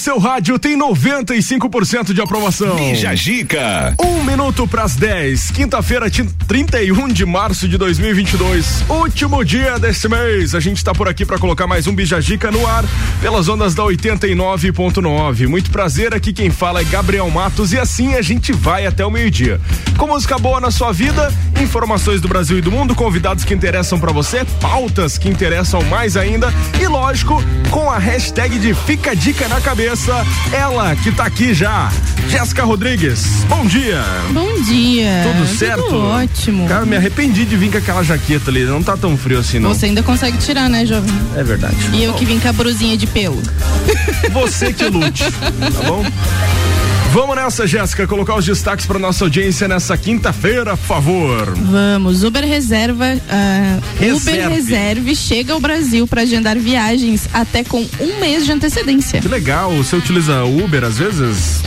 seu rádio tem 95% de aprovação. Bija Gica. Um minuto pras 10. Quinta-feira, 31 de março de 2022. Último dia deste mês. A gente tá por aqui para colocar mais um Bija Gica no ar pelas ondas da 89.9. Muito prazer. Aqui quem fala é Gabriel Matos e assim a gente vai até o meio-dia. Com música boa na sua vida, informações do Brasil e do mundo, convidados que interessam para você, pautas que interessam mais ainda e lógico, com a hashtag de Fica Dica na Cabeça, ela que tá aqui já, Jéssica Rodrigues. Bom dia. Bom dia. Tudo certo? Tudo ótimo. Cara, me arrependi de vir com aquela jaqueta ali, não tá tão frio assim não. Você ainda consegue tirar, né, jovem? É verdade. E eu que vim com a brusinha de pelo. Você que lute, tá bom? Vamos nessa, Jéssica, colocar os destaques para nossa audiência nessa quinta-feira, por favor. Vamos. Uber Reserva, uh, Reserve. Uber Reserve chega ao Brasil para agendar viagens até com um mês de antecedência. Que legal. Você utiliza Uber às vezes?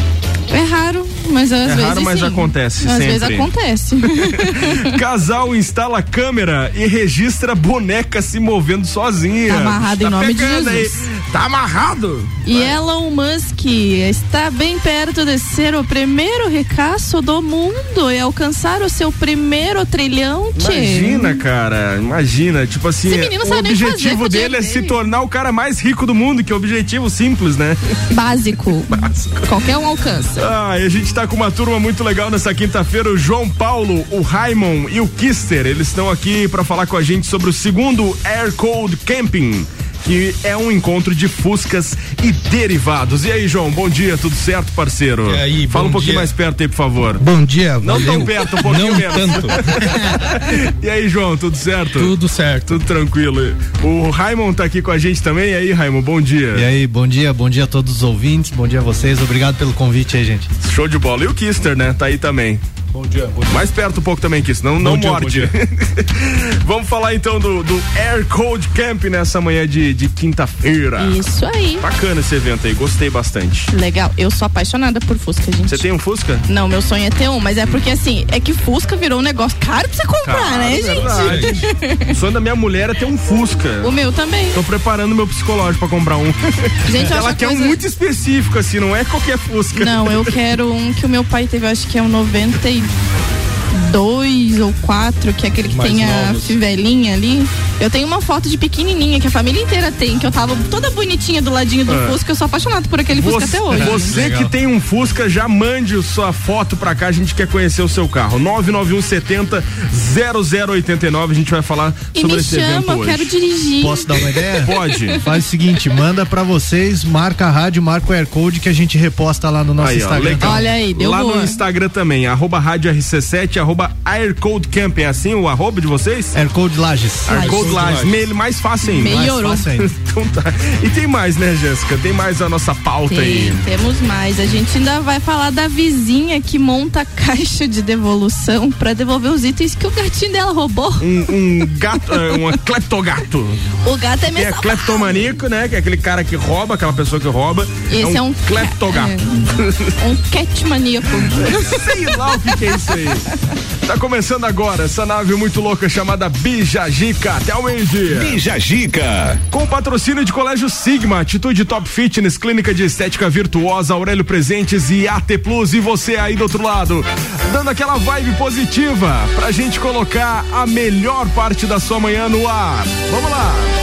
É raro, mas às É vezes raro, mas sim. acontece Às sempre. vezes acontece. Casal instala câmera e registra boneca se movendo sozinha. Tá amarrado em nome de Jesus. Aí. Tá amarrado. E Elon Musk está bem perto de ser o primeiro ricaço do mundo e alcançar o seu primeiro trilhão. tchê. Imagina, cara, imagina, tipo assim, o objetivo dele é se tornar o cara mais rico do mundo, que é o objetivo simples, né? Básico. Qualquer um alcança. Ah, e a gente tá com uma turma muito legal nessa quinta-feira, o João Paulo, o Raimon e o Kister, eles estão aqui pra falar com a gente sobre o segundo Air Cold Camping. Que é um encontro de fuscas e derivados. E aí, João, bom dia, tudo certo, parceiro? E aí, Fala um pouquinho dia. mais perto aí, por favor. Bom dia, Não valeu. tão perto, um pouquinho Não menos. tanto. E aí, João, tudo certo? Tudo certo. Tudo tranquilo. O Raimon tá aqui com a gente também. E aí, Raimon, bom dia. E aí, bom dia, bom dia a todos os ouvintes, bom dia a vocês, obrigado pelo convite aí, gente. Show de bola. E o Kister, né? Tá aí também. Bom dia, bom dia. Mais perto um pouco também, Kister. Não, não dia, morde. Vamos falar então do, do Air Cold Camp nessa manhã de, de quinta-feira. Isso aí. Bacana esse evento aí, gostei bastante. Legal. Eu sou apaixonada por Fusca, gente. Você tem um Fusca? Não, meu sonho é ter um, mas é porque assim, é que Fusca virou um negócio caro pra você comprar, Cara, né, é gente? o sonho da minha mulher é ter um Fusca. O meu também. Tô preparando meu psicológico pra comprar um. Gente, Ela quer a um coisa- muito específico, assim, não é qualquer Fusca. Não, eu quero um que o meu pai teve, eu acho que é um 92 Thank you. Ou 4, que é aquele que Mais tem a novos. fivelinha ali. Eu tenho uma foto de pequenininha que a família inteira tem, que eu tava toda bonitinha do ladinho do É. Fusca. Eu sou apaixonada por aquele Fusca Você, até hoje. você que tem um Fusca, já mande sua foto pra cá, a gente quer conhecer o seu carro. 99170 0089, a gente vai falar E sobre me esse evento chama, eu hoje. quero dirigir. Posso dar uma ideia? Pode. Faz o seguinte, manda pra vocês, marca a rádio, marca o Aircode que a gente reposta lá no nosso Aí, ó, Instagram. legal. Olha aí, deu Lá boa. no Instagram também, arroba rádio RC7, arroba aircodecamp, é assim o arroba de vocês? Aircode Lages. Aircode Lages, meio mais fácil ainda. Meio- Mais Melhorou. fácil ainda. Então tá. E tem mais, né, Jéssica? Tem mais a nossa pauta Tem, aí. temos mais. A gente ainda vai falar da vizinha que monta a caixa de devolução pra devolver os itens que o gatinho dela roubou. Um, um gato, é, um cleptogato. O gato é Que meio é cleptomaníaco, né? Que é aquele cara que rouba, aquela pessoa que rouba. Esse é um, cleptogato. é, um cat maníaco. Sei lá o que, que é isso aí. Tá começando agora essa nave muito louca chamada Bijagica até o meio-dia. Bija Gica. Com o patrocínio de Colégio Sigma, Atitude Top Fitness, Clínica de Estética Virtuosa, Aurélio Presentes e AT Plus. E você aí do outro lado, dando aquela vibe positiva pra gente colocar a melhor parte da sua manhã no ar. Vamos lá!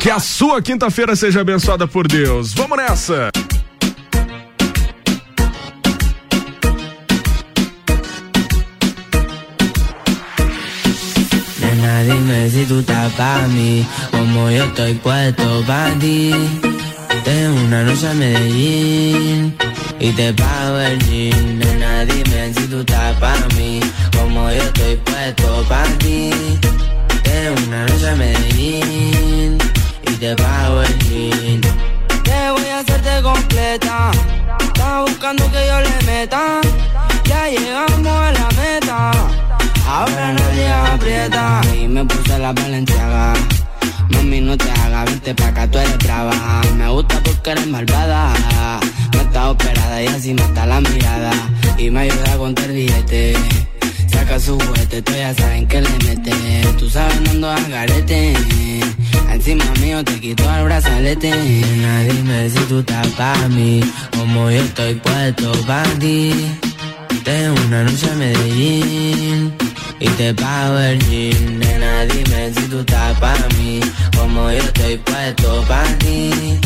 Que a sua quinta-feira seja abençoada por Deus. Vamos nessa! Nena, dime si tú estás pa' mí, como yo estoy puesto pa' ti. Tengo una noche a Medellín y te pago el jean. Nena, dime si tú estás pa' mí, como yo estoy puesto pa' ti. Tengo una noche a Medellín y te pago el jean. Te voy a hacerte completa. Estás buscando que yo le meta. Ya llegamos a la meta. Ahora nadie aprieta. Y me puse la valenciaga. Mami, no te hagas, vente pa' acá, tú eres brava. Me gusta porque eres malvada. No está operada y así mata la mirada. Y me ayuda a contar billete. Saca su juguete, tú ya saben que le mete. Tú sabes, no ando a garete. Encima mío te quito el brazalete. Nena, dime si tú estás pa' mí. Como yo estoy puesto pa' ti. Tengo una noche en Medellín y te pago el jean. Nena, dime si tú estás pa' mí, como yo estoy puesto pa' ti.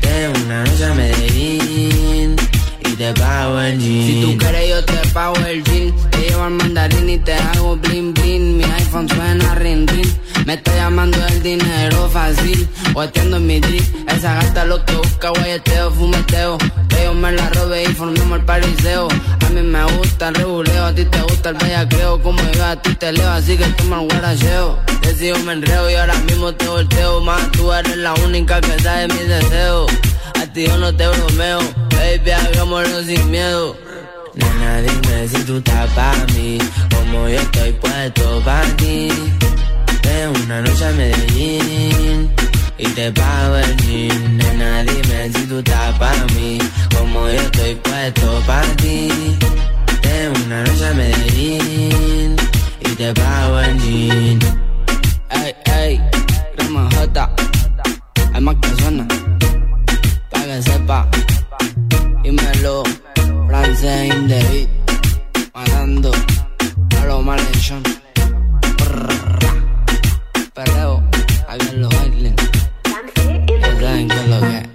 Tengo una noche en Medellín y te pago el jean. Si tú quieres yo te pago el jean. Te llevo al mandarín y te hago bling bling. Mi iPhone suena ring ring. Me está llamando el dinero fácil, o en mi drip. Esa gata lo que busca, guayeteo, fumeteo. Que yo me la robe y formemos el pariseo. A mí me gusta el reguleo, a ti te gusta el bellaqueo. Como yo a ti te leo, así que toma el guaracheo. Decido me enreo y ahora mismo te volteo. Más tú eres la única que sabe mis deseos. A ti yo no te bromeo, baby, hagámoslo sin miedo. Nena, dime si tú estás para mí, como yo estoy puesto para ti una noche a Medellín y te pago el jean. Nena, dime si tú estás para mí, como yo estoy puesto para ti. Tengo una noche a Medellín y te pago el jean. Ey, ey, crema J, hay más que suena, pa' que sepa. Dímelo, francés in the beat, matando a los malhechos. Los bailes. saben que lo que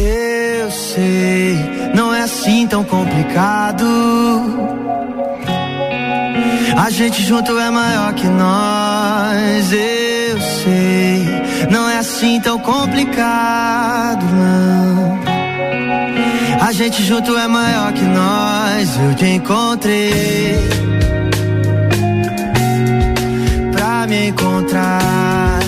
Eu sei, não é assim tão complicado. A gente junto é maior que nós. Eu sei, não é assim tão complicado, não. A gente junto é maior que nós. Eu te encontrei me encontrar.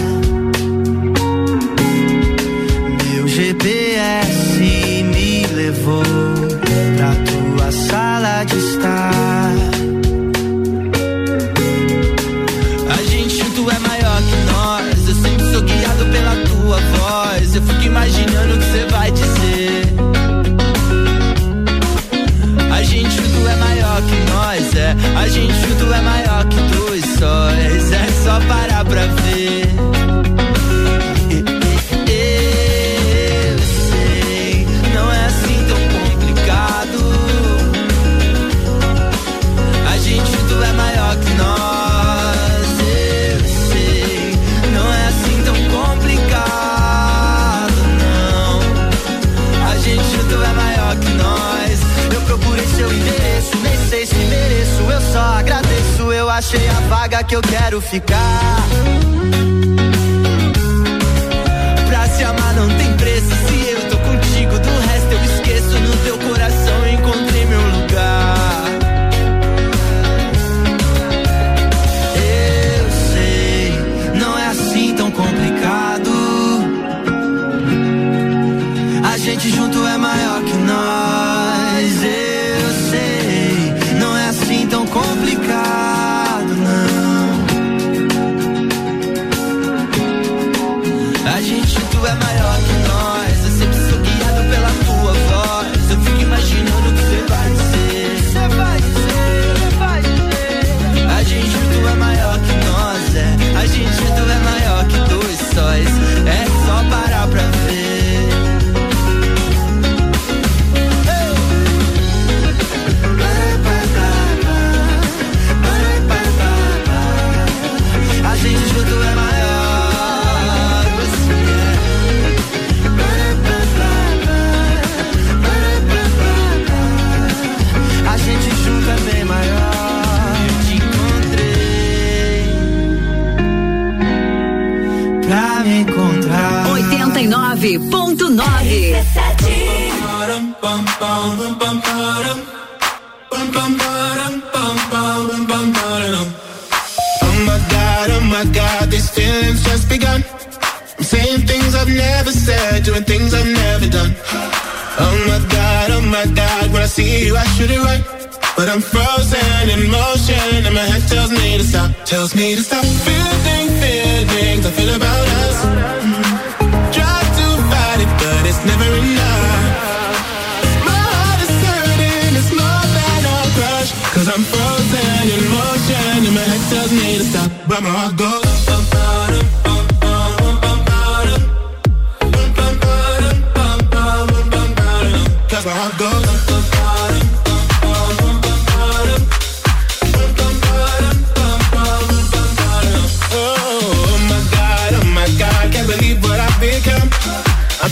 Que eu quero ficar. Tells me to stop. Tells me to stop feeling feelings I feel about us. But it's never enough. My heart is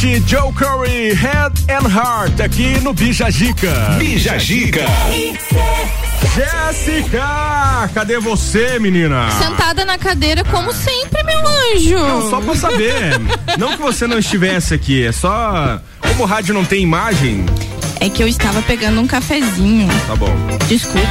RC7 Joe Curry, Head and Heart, aqui no Bija Gica. Bija Gica. Jéssica, cadê você, menina? Sentada na cadeira, como sempre, meu anjo. Não, só pra saber. não que você não estivesse aqui, é só. Como o rádio não tem imagem, É que eu estava pegando um cafezinho. tá bom. Desculpa.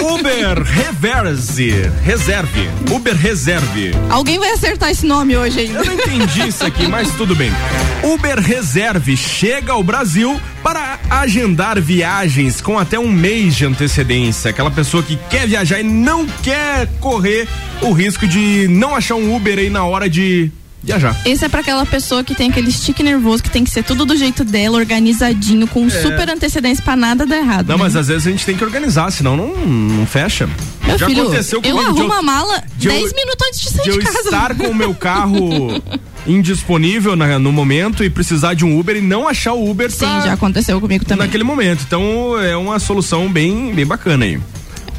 Uber Reverse, reserve. Uber Reserve. Alguém vai acertar esse nome hoje ainda. Eu não entendi isso aqui, mas tudo bem. Uber Reserve chega ao Brasil para agendar viagens com até um mês de antecedência. Aquela pessoa que quer viajar e não quer correr o risco de não achar um Uber aí na hora de viajar. Esse é pra aquela pessoa que tem aquele stick nervoso, que tem que ser tudo do jeito dela, organizadinho, com super antecedência pra nada dar errado. É. Não, né? mas às vezes a gente tem que organizar, senão não, não fecha. Meu Já filho, aconteceu eu comigo de arrumo a mala de eu- 10 minutos antes de sair de de, eu casa. estar com o meu carro indisponível na- no momento e precisar de um Uber e não achar o Uber Sim, pra- já aconteceu comigo também. naquele momento. Então é uma solução bem, bem bacana aí.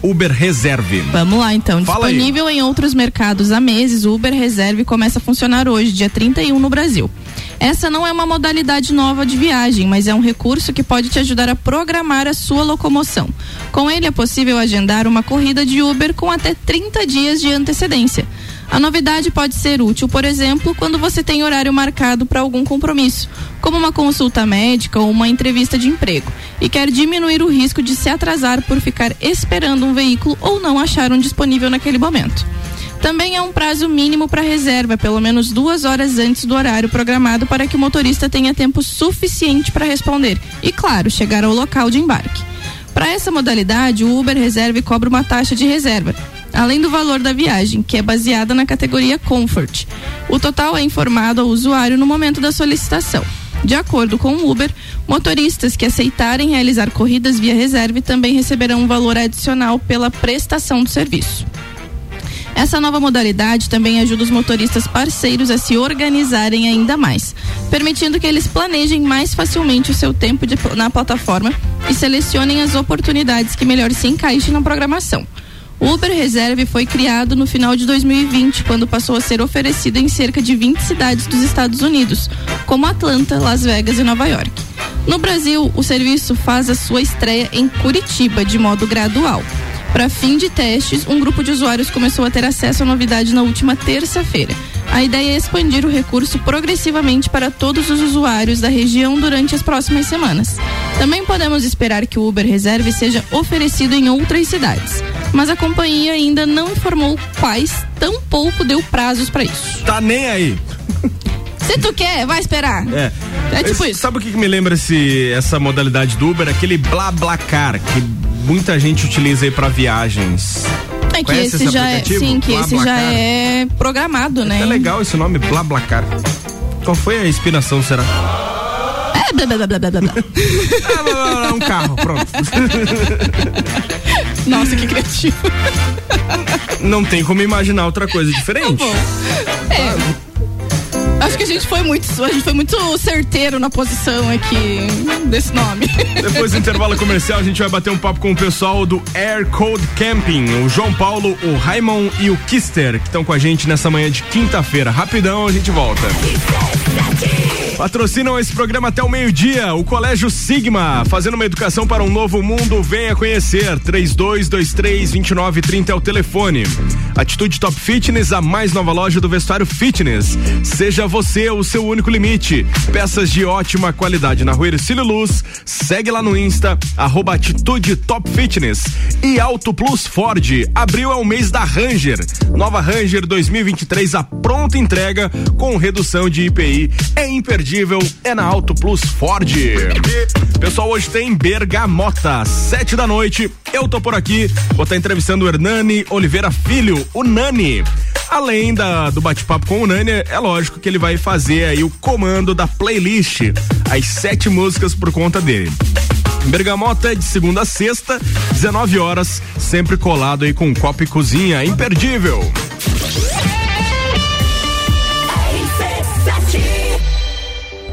Uber Reserve. Vamos lá então. Fala aí. Disponível em outros mercados há meses, o Uber Reserve começa a funcionar hoje, dia 31 no Brasil. Essa não é uma modalidade nova de viagem, mas é um recurso que pode te ajudar a programar a sua locomoção. Com ele é possível agendar uma corrida de Uber com até 30 dias de antecedência. A novidade pode ser útil, por exemplo, quando você tem horário marcado para algum compromisso, como uma consulta médica ou uma entrevista de emprego, e quer diminuir o risco de se atrasar por ficar esperando um veículo ou não achar um disponível naquele momento. Também é um prazo mínimo para reserva, pelo menos duas horas antes do horário programado, para que o motorista tenha tempo suficiente para responder e, claro, chegar ao local de embarque. Para essa modalidade, o Uber Reserve cobra uma taxa de reserva, além do valor da viagem, que é baseada na categoria Comfort. O total é informado ao usuário no momento da solicitação. De acordo com o Uber, motoristas que aceitarem realizar corridas via reserve também receberão um valor adicional pela prestação do serviço. Essa nova modalidade também ajuda os motoristas parceiros a se organizarem ainda mais, permitindo que eles planejem mais facilmente o seu tempo de- na plataforma e selecionem as oportunidades que melhor se encaixem na programação. O Uber Reserve foi criado no final de 2020, quando passou a ser oferecido em cerca de 20 cidades dos Estados Unidos, como Atlanta, Las Vegas e Nova York. No Brasil, o serviço faz a sua estreia em Curitiba de modo gradual. Para fim de testes, um grupo de usuários começou a ter acesso à novidade na última terça-feira. A ideia é expandir o recurso progressivamente para todos os usuários da região durante as próximas semanas. Também podemos esperar que o Uber Reserve seja oferecido em outras cidades, mas a companhia ainda não informou quais, tampouco deu prazos para isso. Tá nem aí. Se tu quer, vai esperar. É. É tipo Esse- isso. Sabe o que, me lembra esse, essa modalidade do Uber? Aquele BlaBlaCar, que muita gente utiliza aí pra viagens. É que esse esse já é, sim, que esse já é programado, né? É legal esse nome, BlaBlaCar. Qual foi a inspiração, será? É, blá, blá, blá, blá, blá, blá. Ah, blá, blá, blá, um carro, pronto. Nossa, que criativo. Não tem como imaginar outra coisa diferente. É. Acho que a gente foi muito, a gente foi muito certeiro na posição aqui desse nome. Depois do intervalo comercial, a gente vai bater um papo com o pessoal do Air Code Camping, o João Paulo, o Raimon e o Kister, que estão com a gente nessa manhã de quinta-feira. Rapidão, a gente volta. Patrocinam esse programa até o meio-dia. O Colégio Sigma, fazendo uma educação para um novo mundo. Venha conhecer. 3223-2930 é o telefone. Atitude Top Fitness, a mais nova loja do vestuário fitness. Seja você o seu único limite. Peças de ótima qualidade na rua Ercílio Luz. Segue lá no Insta, arroba Atitude Top Fitness. E Auto Plus Ford. Abril é o mês da Ranger. Nova Ranger 2023, a pronta entrega com redução de IPI. É imperdível, é na Auto Plus Ford. Pessoal, hoje tem Bergamota, sete da noite. Eu tô por aqui, vou estar entrevistando o Hernani Oliveira Filho, o Nani. Além da, do bate-papo com o Nani, é lógico que ele vai fazer aí o comando da playlist, as sete músicas por conta dele. Bergamota é de segunda a sexta, 19 horas, sempre colado aí com copo e cozinha, imperdível.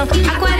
e educação.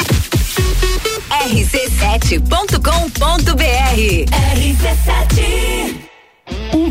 rc7.com.br RC7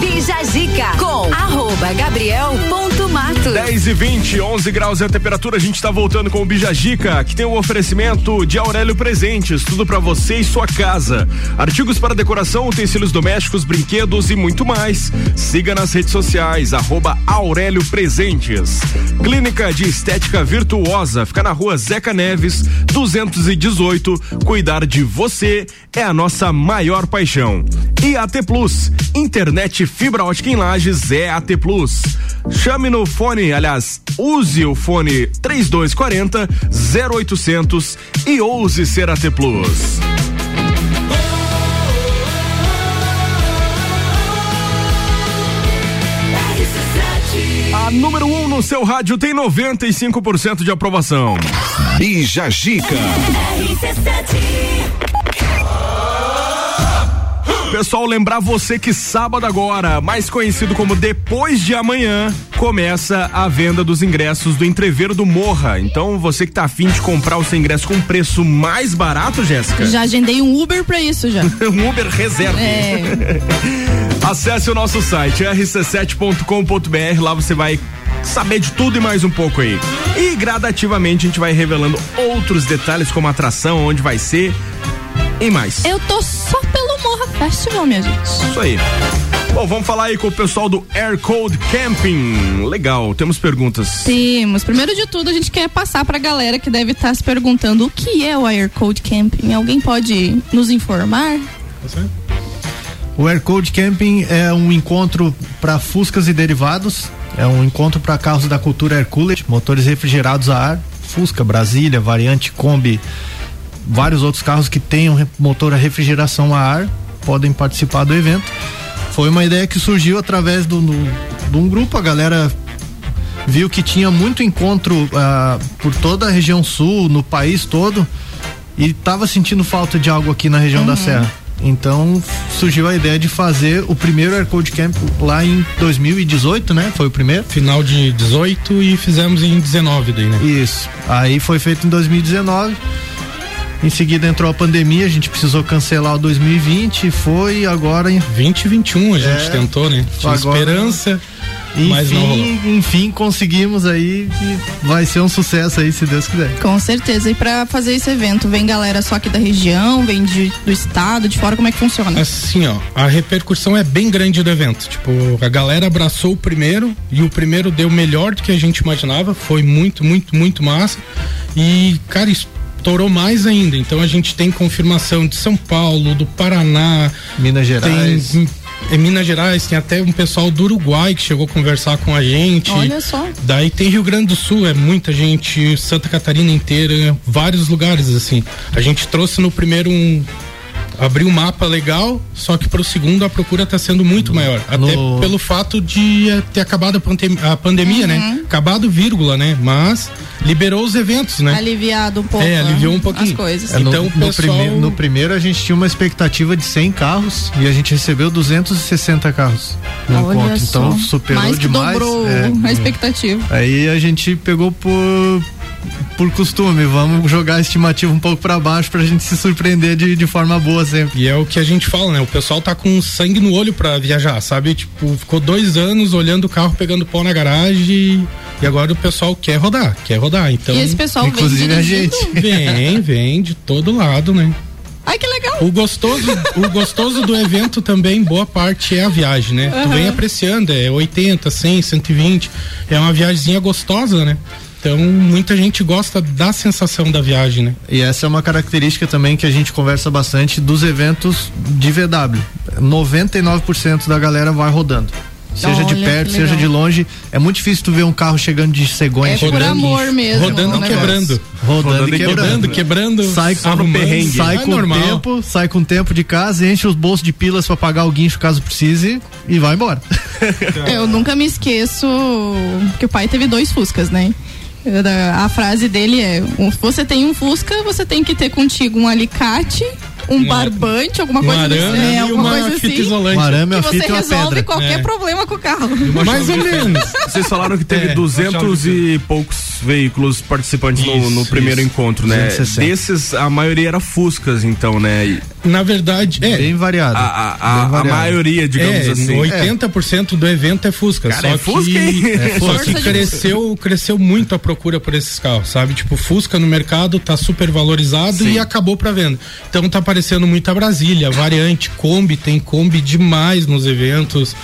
Bija Zica com arroba Gabriel ponto Matos. 10 e 20, 11 graus é a temperatura. A gente está voltando com o Bijagica, que tem um oferecimento de Aurélio Presentes, tudo para você e sua casa. Artigos para decoração, utensílios domésticos, brinquedos e muito mais. Siga nas redes sociais, arroba Aurélio Presentes. Clínica de Estética Virtuosa, fica na rua Zeca Neves, 218. Cuidar de você é a nossa maior paixão. E AT Plus, internet fibra ótica em Lages é AT Plus. Chame no fone, aliás, use o fone 3240 0800 e ouse ser AT Plus. A número 1 um no seu rádio tem 95% de aprovação. Bija Gica. Pessoal, lembrar você que sábado agora, mais conhecido como depois de amanhã, começa a venda dos ingressos do Entreveiro do Morra. Então, você que tá afim de comprar o seu ingresso com preço mais barato, Jéssica? Já agendei um Uber pra isso já. um Uber reserva. É. Acesse o nosso site rc7.com.br, lá você vai saber de tudo e mais um pouco aí. E gradativamente a gente vai revelando outros detalhes como a atração, onde vai ser e mais. Eu tô só pelo Festival, minha gente. Isso aí. Bom, vamos falar aí com o pessoal do Air Code Camping. Legal, temos perguntas. Temos. Primeiro de tudo, a gente quer passar pra galera que deve estar se perguntando o que é o Air Code Camping. Alguém pode nos informar? O Air Code Camping é um encontro para Fuscas e derivados. É um encontro para carros da cultura Air Cooler, motores refrigerados a ar, Fusca, Brasília, variante Kombi, vários outros carros que tenham motor a refrigeração a ar podem participar do evento. Foi uma ideia que surgiu através do, do, de um grupo, a galera viu que tinha muito encontro ah, por toda a região sul, no país todo, e estava sentindo falta de algo aqui na região Uhum. da Serra. Então surgiu a ideia de fazer o primeiro Air Code Camp lá em 2018, né? Foi o primeiro? Final de 18 e fizemos em 19 daí, né? Isso. Aí foi feito em 2019. Em seguida entrou a pandemia, a gente precisou cancelar o 2020, foi agora em 2021 a gente tentou, né? Tinha esperança, mas não rolou. enfim, enfim, conseguimos aí e vai ser um sucesso aí, se Deus quiser. Com certeza. E pra fazer esse evento, vem galera só aqui da região, vem de, do estado, de fora, como é que funciona? Assim, ó, a repercussão é bem grande do evento. Tipo, a galera abraçou o primeiro e o primeiro deu melhor do que a gente imaginava. Foi muito, muito, muito massa. E, cara, estourou mais ainda. Então a gente tem confirmação de São Paulo, do Paraná, Minas Gerais. Tem, em Minas Gerais tem até um pessoal do Uruguai que chegou a conversar com a gente. Olha só. Daí tem Rio Grande do Sul, é muita gente, Santa Catarina inteira, vários lugares assim. A gente trouxe no primeiro um abriu um mapa legal, só que pro segundo a procura está sendo muito maior, até No- pelo fato de eh, ter acabado a, pandem- a pandemia, né? Acabado vírgula, né? Mas liberou os eventos, né? Aliviado um pouco. É, aliviou um né, pouquinho. As coisas. É, no, Então, o no, pessoal- prime- no primeiro a gente tinha uma expectativa de 100 carros e a gente recebeu 260 carros no Olha encontro. Então superou Mais que demais. dobrou é. a expectativa. Aí a gente pegou por por costume, vamos jogar a estimativa um pouco para baixo pra gente se surpreender de, de forma boa sempre. E é o que a gente fala, né? O pessoal tá com sangue no olho pra viajar, sabe? Tipo, ficou dois anos olhando o carro pegando pó na garagem e agora o pessoal quer rodar, quer rodar. Então, E esse pessoal vem Inclusive a dirigindo? gente. Vem, vem de todo lado, né? Ai, que legal. O gostoso, o gostoso do evento também, boa parte é a viagem, né? Tu Aham. vem apreciando, é 80, 100, 120. É uma viagemzinha gostosa, né? Então, muita gente gosta da sensação da viagem, né? E essa é uma característica também que a gente conversa bastante dos eventos de VW. 99% da galera vai rodando. Seja de Olha, perto, que seja de longe. É muito difícil tu ver um carro chegando de cegonha. É por chegando amor mesmo. Rodando o e quebrando. Rodando, e quebrando. Quebrando, quebrando. Sai com arrumando. sai É com normal. tempo, sai com tempo de casa, enche os bolsos de pilas pra pagar o guincho caso precise e vai embora. Eu nunca me esqueço que o pai teve dois Fuscas, né? A frase dele é: você tem um Fusca, você tem que ter contigo um alicate, um, barbante, alguma um coisa arame assim. É, e alguma uma coisa fita assim. isolante. Um arame, que uma você fita e resolve pedra. qualquer É. problema com o carro. Mais ou menos. Vocês falaram que teve É, 200 e poucos veículos participantes no, no Isso, primeiro isso. encontro, né? 260. Desses, a maioria era Fuscas, então, né? E Na verdade, é. Bem variado. a, a- a- a maioria, digamos é, assim. 80% do evento é Fusca. Cara, só é Fusca, que, hein? É só Fusca. que cresceu, cresceu muito a procura por esses carros, sabe? Tipo, Fusca no mercado tá super valorizado Sim. e acabou pra venda. Então tá aparecendo muita Brasília, variante, Kombi, tem Kombi demais nos eventos.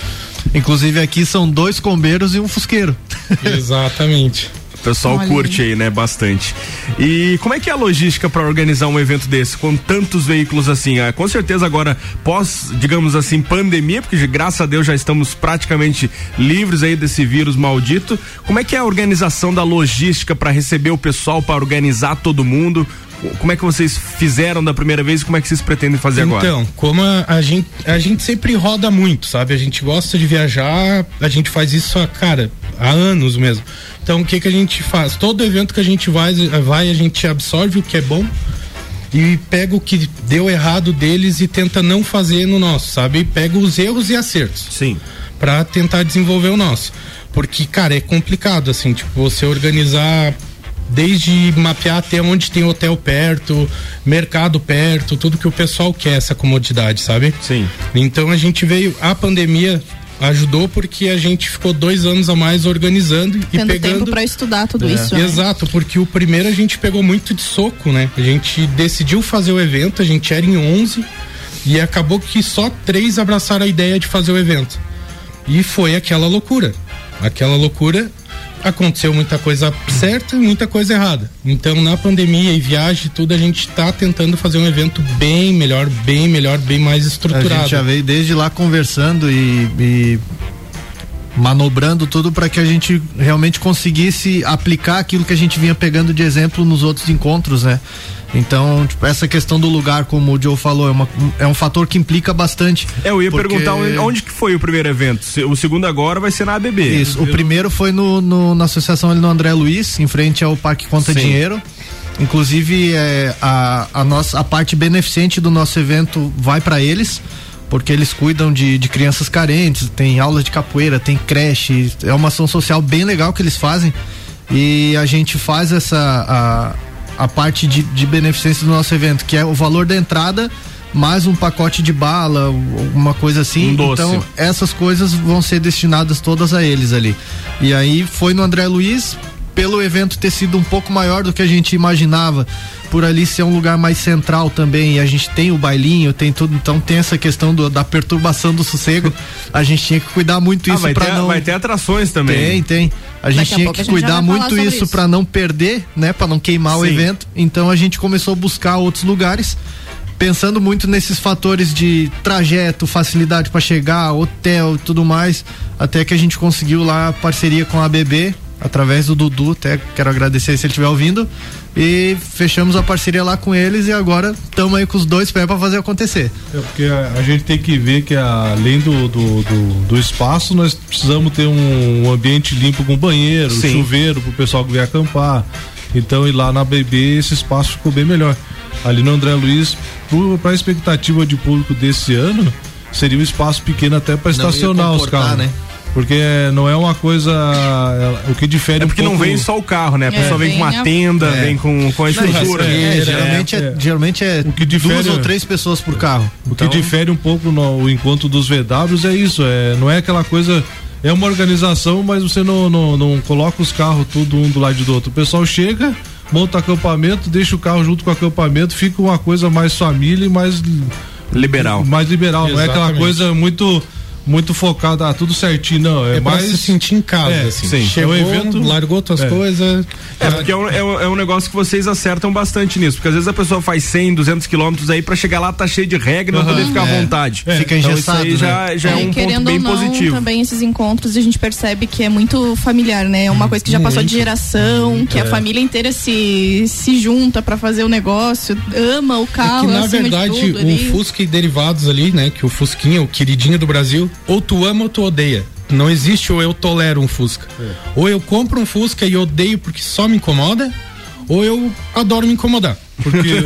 Inclusive aqui são dois combeiros e um fusqueiro. Exatamente. O pessoal Olha curte aí, né? Bastante. E como é que é a logística para organizar um evento desse com tantos veículos assim? Ah, com certeza agora, pós, digamos assim, pandemia, porque graças a Deus já estamos praticamente livres aí desse vírus maldito. Como é que é a organização da logística para receber o pessoal, para organizar todo mundo? Como é que vocês fizeram da primeira vez e como é que vocês pretendem fazer agora? Então, como a, a gente, a gente sempre roda muito, sabe? A gente gosta de viajar, a gente faz isso, há, cara, há anos mesmo. Então, o que que a gente faz? Todo evento que a gente vai, vai a gente absorve o que é bom e pega o que deu errado deles e tenta não fazer no nosso, sabe? E pega os erros e acertos. Sim. Pra tentar desenvolver o nosso. Porque, cara, é complicado, assim, tipo, você organizar desde mapear até onde tem hotel perto, mercado perto, tudo que o pessoal quer, essa comodidade, sabe? Sim. Então a gente veio, a pandemia ajudou porque a gente ficou dois anos a mais organizando e Tendo pegando. tempo pra estudar tudo É. isso. né? Exato, porque o primeiro a gente pegou muito de soco, né? A gente decidiu fazer o evento, a gente era em 11 e acabou que só três abraçaram a ideia de fazer o evento. E foi aquela loucura. Aquela loucura aconteceu muita coisa certa e muita coisa errada. Então, na pandemia e viagem e tudo, a gente tá tentando fazer um evento bem melhor, bem melhor, bem mais A estruturado. gente já veio desde lá conversando e, e manobrando tudo para que a gente realmente conseguisse aplicar aquilo que a gente vinha pegando de exemplo nos outros encontros, né? Então, tipo, essa questão do lugar, como o Joe falou, é, uma- é um fator que implica bastante. É, eu ia porque- perguntar onde, onde que foi o primeiro evento? O segundo agora vai ser na ABB. Isso, o primeiro foi no, no- na associação ali no André Luiz, em frente ao Parque Conta Sim. Dinheiro. Inclusive, é, a, a, nossa, a parte beneficente do nosso evento vai para eles, porque eles cuidam de, de crianças carentes, tem aulas de capoeira, tem creche, é uma ação social bem legal que eles fazem. E a gente faz essa. A, a parte de, de beneficência do nosso evento, que é o valor da entrada mais um pacote de bala, uma coisa assim. Um doce. Então, essas coisas vão ser destinadas todas a eles ali. E aí foi no André Luiz, pelo evento ter sido um pouco maior do que a gente imaginava, por ali ser um lugar mais central também, e a gente tem o bailinho, tem tudo, então tem essa questão do- da perturbação do sossego. A gente tinha que cuidar muito Ah, isso para não vai ter atrações também. Tem, tem. A gente Daqui tinha que cuidar muito isso isso. para não perder, né, para não queimar o Sim. evento. Então a gente começou a buscar outros lugares pensando muito nesses fatores de trajeto, facilidade para chegar, hotel e tudo mais, até que a gente conseguiu lá a parceria com a ABB, através do Dudu, até quero agradecer se ele estiver ouvindo, e fechamos a parceria lá com eles e agora estamos aí com os dois pés para fazer acontecer. É porque a, a gente tem que ver que além do, do, do, do espaço, nós precisamos ter um, um ambiente limpo com banheiro, Sim. chuveiro pro pessoal que vier acampar. Então, ir lá na BB, esse espaço ficou bem melhor. Ali no André Luiz, para a expectativa de público desse ano, seria um espaço pequeno até para estacionar os carros. né? Porque não é uma coisa. é, o que difere É porque um não pouco- vem só o carro, né? A pessoa vem vem com uma a- tenda, É. vem com, com a estrutura. É, É, geralmente é, é. geralmente é O que difere duas ou é- três pessoas por carro. O que Então- difere um pouco no o encontro dos VWs é isso, é, não é aquela coisa. É uma organização, mas você não, não, não coloca os carros tudo um do lado do outro. O pessoal chega, monta acampamento, deixa o carro junto com o acampamento, fica uma coisa mais família e mais Liberal. mais liberal. Não é aquela Exatamente. coisa muito muito focado, ah, tudo certinho, não. É, É mais. se sentir em casa, É, assim. sim. Chegou, é um evento. largou tuas É. coisas. É, porque é um, é um- é um negócio que vocês acertam bastante nisso, porque às vezes a pessoa faz 100, 200 quilômetros aí pra chegar lá tá cheio de regra e não poder ficar à É. vontade. Fica então engessado, Isso aí né? já, já é, É, um ponto querendo bem ou não, positivo. também esses encontros a gente percebe que é muito familiar, né? É uma coisa que já passou de geração, que É. a família inteira se, se junta pra fazer o negócio, ama o É carro, que na acima verdade de tudo o ali. Fusca e derivados ali, né? Que o Fusquinha, o queridinho do Brasil, ou tu ama ou tu odeia. Não existe ou eu tolero um Fusca. Ou eu compro um Fusca e odeio porque só me incomoda, ou eu adoro me incomodar. Porque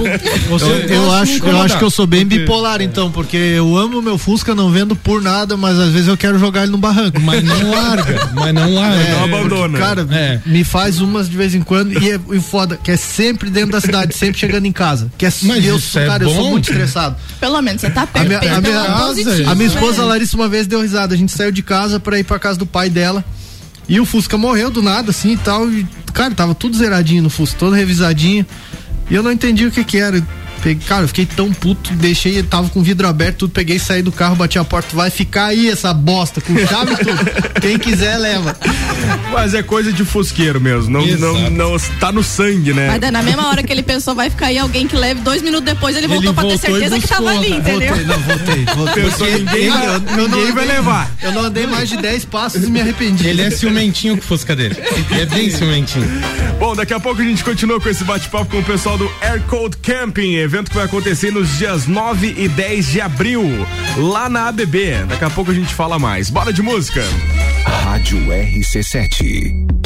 Você, eu eu, acho, eu acho que eu sou bem Porque- bipolar, então, porque eu amo meu Fusca, não vendo por nada, mas às vezes eu quero jogar ele no barranco. Mas não larga, mas não larga. É, Não porque, abandona. Cara, É. me faz umas de vez em quando e é e foda, que é sempre dentro da cidade, sempre chegando em casa. Que é, Mas eu, isso é cara, eu sou bom. muito estressado. Pelo menos você tá A perto. minha, a, minha, positivo, a minha esposa né? Larissa uma vez deu risada. A gente saiu de casa pra ir pra casa do pai dela. E o Fusca morreu do nada, assim e tal. E, cara, tava tudo zeradinho no Fusca, todo revisadinho. E eu não entendi o que que era. Peguei- Cara, eu fiquei tão puto, deixei, tava com o vidro aberto, tudo, peguei, saí do carro, bati a porta, vai ficar aí essa bosta, com chave e tudo. Quem quiser, leva. Mas é coisa de fusqueiro mesmo. Não, não, não tá no sangue, né? Mas daí, na mesma hora que ele pensou, vai ficar aí alguém que leve dois minutos depois, ele voltou pra ter certeza que tava ali, entendeu? Voltei, não, voltei. voltei. Pensou, ninguém ele- vai- eu- ninguém vai andei- levar. Eu não andei mais de 10 passos e me arrependi. Ele é ciumentinho com o Fusca dele. Ele é bem ciumentinho. Bom, daqui a pouco a gente continua com esse bate-papo com o pessoal do Air Code Camping, evento que vai acontecer nos dias 9 e 10 de abril, lá na ABB. Daqui a pouco a gente fala mais. Bora de música. Rádio RC7.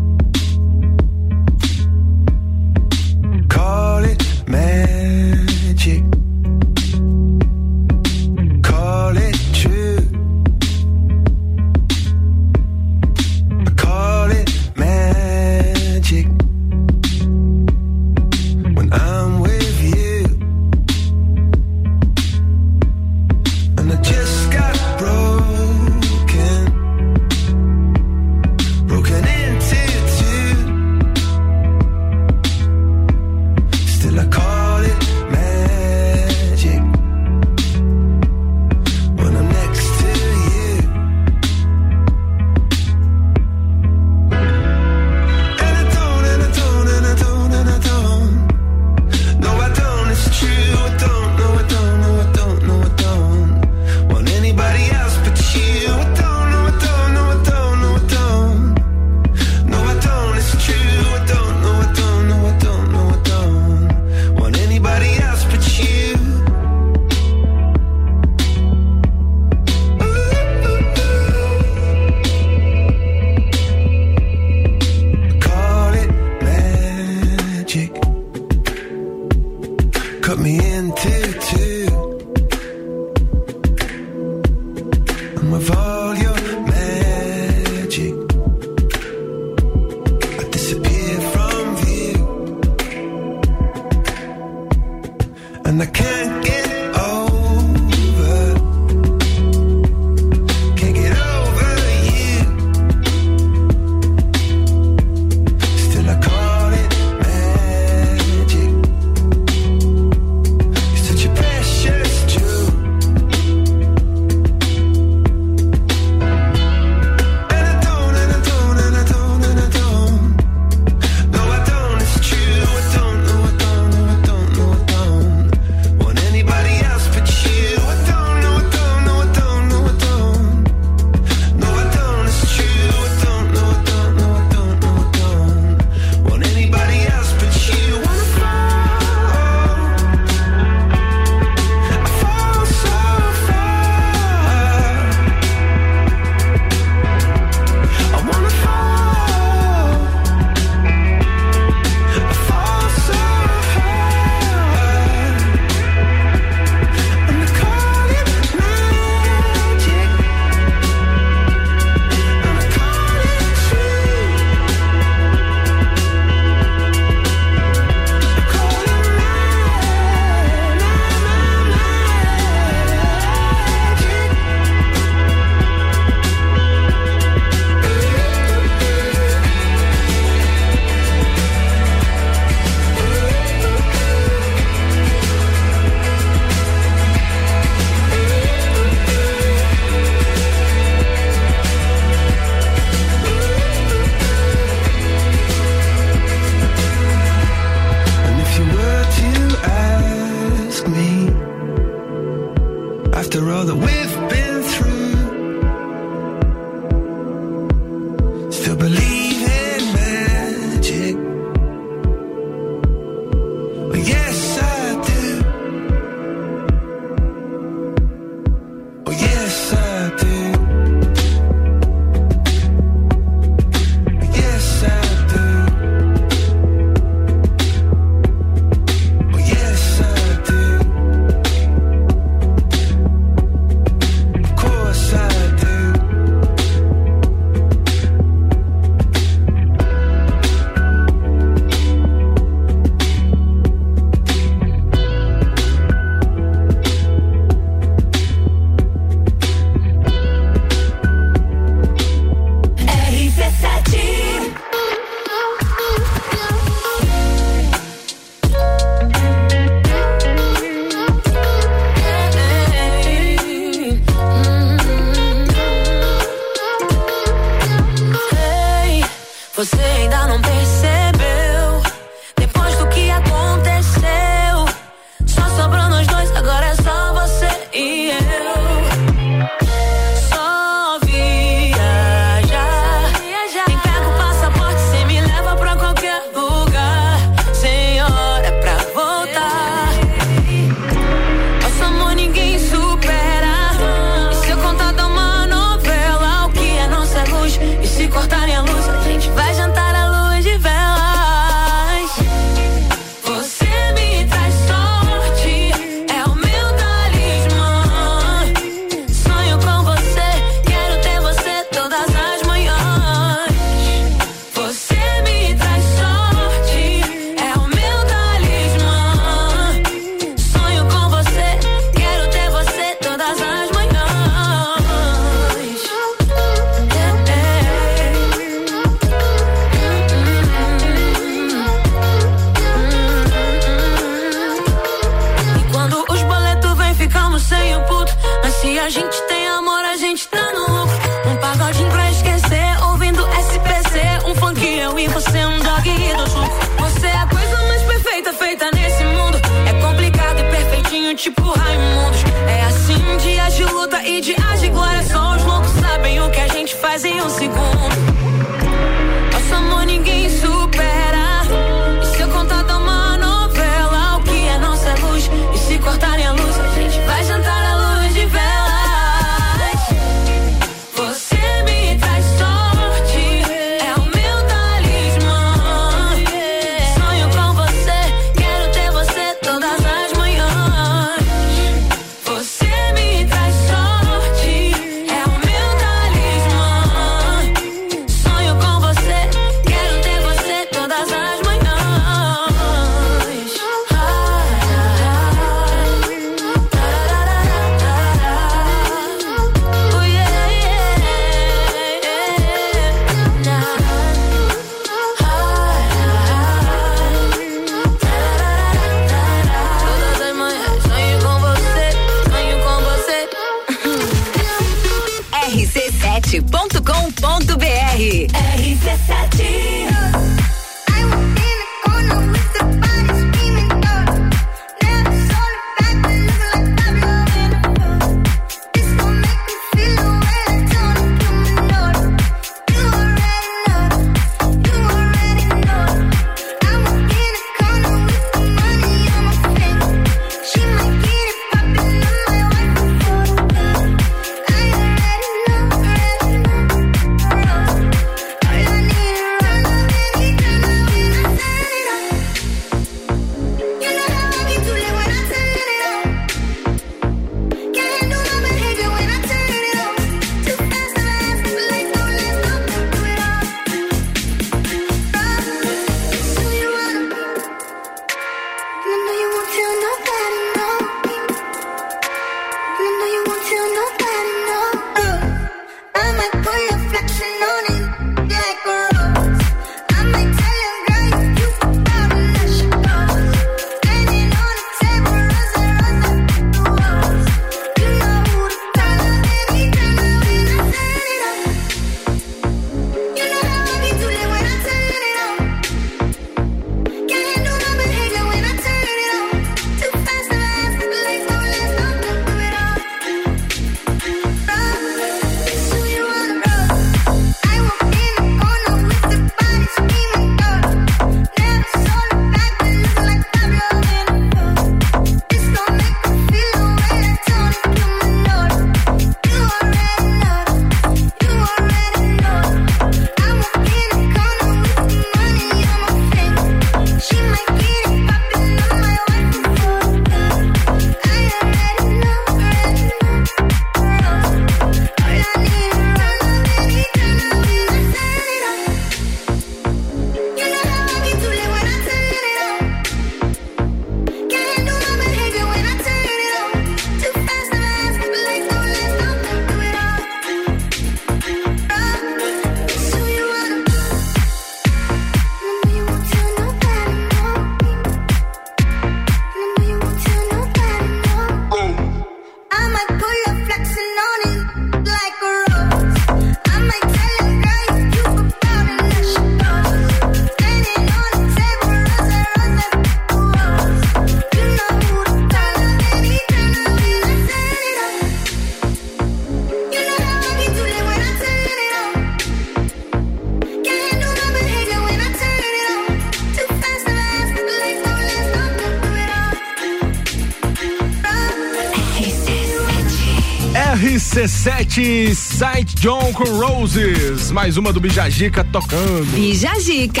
RC7 Saint John com Roses. Mais uma do Bijagica tocando. Bijagica.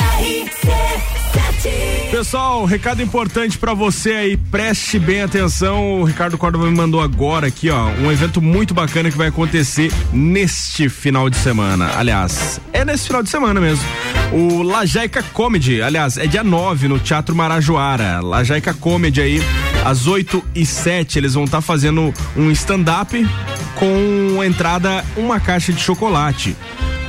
Pessoal, recado importante pra você aí, preste bem atenção. O Ricardo Córdova me mandou agora aqui, ó, um evento muito bacana que vai acontecer neste final de semana. Aliás, é nesse final de semana mesmo. O Lajaica Comedy, aliás, é dia 9 no Teatro Marajoara. Lajaica Comedy aí, às 8 e 7 eles vão estar fazendo um stand-up com entrada uma caixa de chocolate.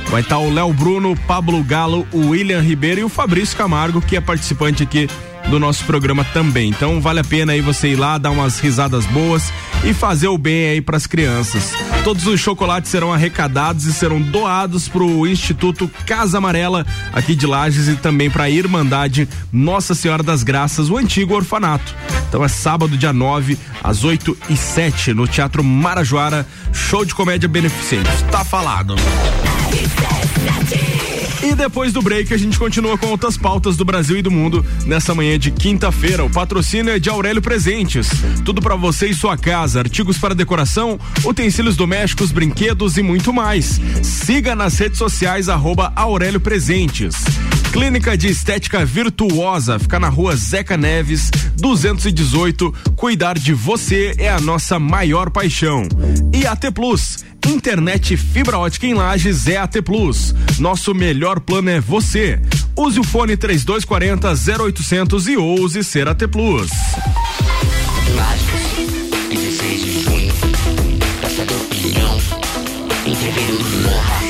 Vai estar o Léo Bruno, o Pablo Galo, o William Ribeiro e o Fabrício Camargo, que é participante aqui do nosso programa também. Então vale a pena aí você ir lá, dar umas risadas boas e fazer o bem aí pras crianças. Todos os chocolates serão arrecadados e serão doados pro Instituto Casa Amarela aqui de Lages e também pra Irmandade Nossa Senhora das Graças, o antigo orfanato. Então é sábado, dia 9, às 8 e 7 no Teatro Marajoara, show de comédia beneficente. Tá falado. E depois do break, a gente continua com outras pautas do Brasil e do mundo nessa manhã de quinta-feira. O patrocínio é de Aurélio Presentes. Tudo para você e sua casa, artigos para decoração, utensílios domésticos, brinquedos e muito mais. Siga nas redes sociais arroba Aurélio Presentes. Clínica de Estética Virtuosa, fica na rua Zeca Neves, 218. Cuidar de você é a nossa maior paixão. E AT Plus, internet fibra ótica em Lages é AT Plus. Nosso melhor plano é você. Use o fone 3240 0800 e ouse ser AT Plus. 16 de junho, Praça da Opinião, entreveiro do Morra,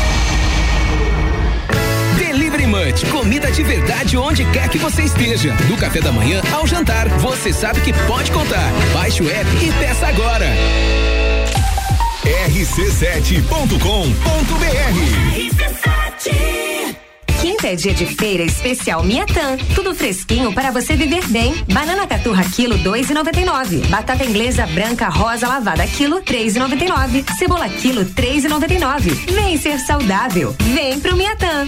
Comida de verdade onde quer que você esteja. Do café da manhã ao jantar, você sabe que pode contar. Baixe o app e peça agora. rc7.com.br Quinta é dia de feira especial Miatan. Tudo fresquinho para você viver bem. Banana caturra quilo 2,99. Batata inglesa branca rosa lavada quilo 3,99. Cebola quilo 3,99. Vem ser saudável. Vem pro Miatan.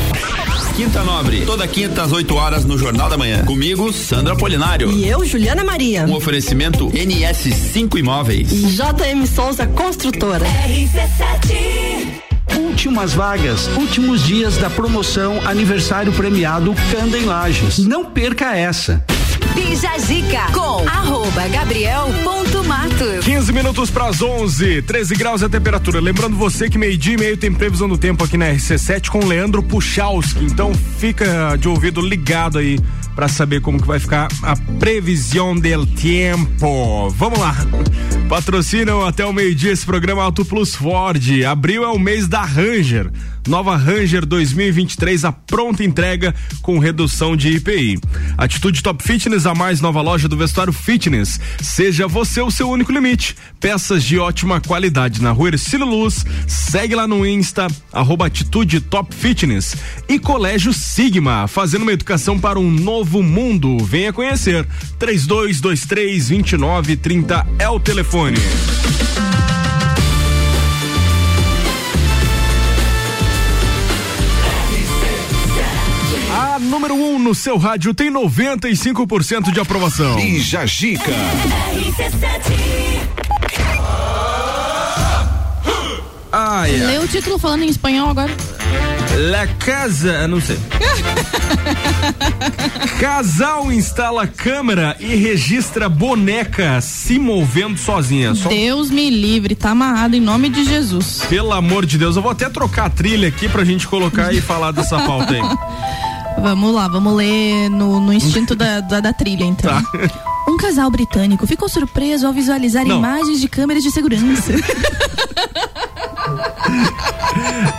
Quinta Nobre, toda quinta às 8 horas no Jornal da Manhã. Comigo, Sandra Polinário. E eu, Juliana Maria. Um oferecimento NS5 Imóveis. E JM Souza Construtora. Últimas vagas, últimos dias da promoção aniversário premiado Candem Lages. Não perca essa. Bija com arroba gabriel.matos. 15 minutos para as 11, 13 graus a temperatura. Lembrando você que meio-dia e meio tem previsão do tempo aqui na RC7 com Leandro Puchalski. Então fica de ouvido ligado aí para saber como que vai ficar a previsão del tempo. Vamos lá. Patrocinam até o meio-dia esse programa Auto Plus Ford. Abril é o mês da Ranger. Nova Ranger 2023 a pronta entrega com redução de IPI. Atitude Top Fitness A mais nova loja do vestuário fitness. Seja você o seu único limite. Peças de ótima qualidade na rua Ercílio Luz. Segue lá no Insta, arroba Atitude Top Fitness. E Colégio Sigma, fazendo uma educação para um novo mundo. Venha conhecer. 3223 2930 é o telefone. No seu rádio tem 95% de aprovação. Bija Gica. Ai, Lê o título falando em espanhol agora. La Casa, não sei. Casal instala câmera e registra boneca se movendo sozinha. Só Deus me livre, tá amarrado em nome de Jesus. pelo amor de Deus, eu vou até trocar a trilha aqui pra gente colocar e falar dessa pauta aí. Vamos lá, vamos ler no, no instinto da, da, da trilha, então. Um casal britânico ficou surpreso ao visualizar Não. imagens de câmeras de segurança.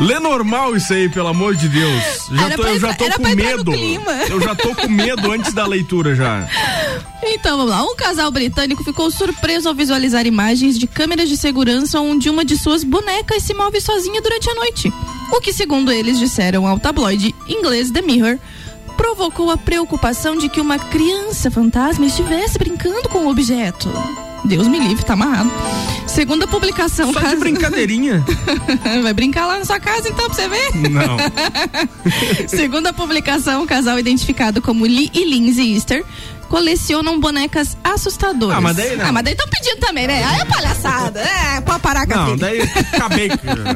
Lê normal isso aí, pelo amor de Deus. Já tô, eu já tô com medo. Eu já tô com medo antes da leitura já. Então vamos lá. Um casal britânico ficou surpreso ao visualizar imagens de câmeras de segurança onde uma de suas bonecas se move sozinha durante a noite. O que, segundo eles disseram ao tabloide inglês The Mirror, provocou a preocupação de que uma criança fantasma estivesse brincando com o objeto. Deus me livre, tá amarrado. Segundo a publicação. Só de cas- brincadeirinha. Vai brincar lá na sua casa então pra você ver? Não. Segundo a publicação, o casal identificado como Lee e Lindsay Easter colecionam bonecas assustadoras. Ah, mas daí não. Ah, mas daí estão pedindo também, né? Aí é palhaçada. É, pode parar com a Não, daí acabei.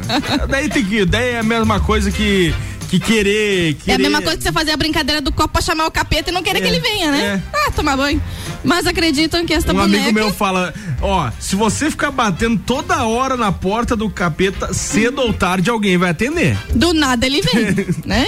daí tem que. Daí é a mesma coisa que, que querer, É querer. a mesma coisa que você fazer a brincadeira do copo pra chamar o capeta e não querer que ele venha, né? Ah, tomar banho. Mas acreditam que esta Um boneca... amigo meu fala: Ó, se você ficar batendo toda hora na porta do capeta, cedo ou tarde alguém vai atender. Do nada ele vem, né?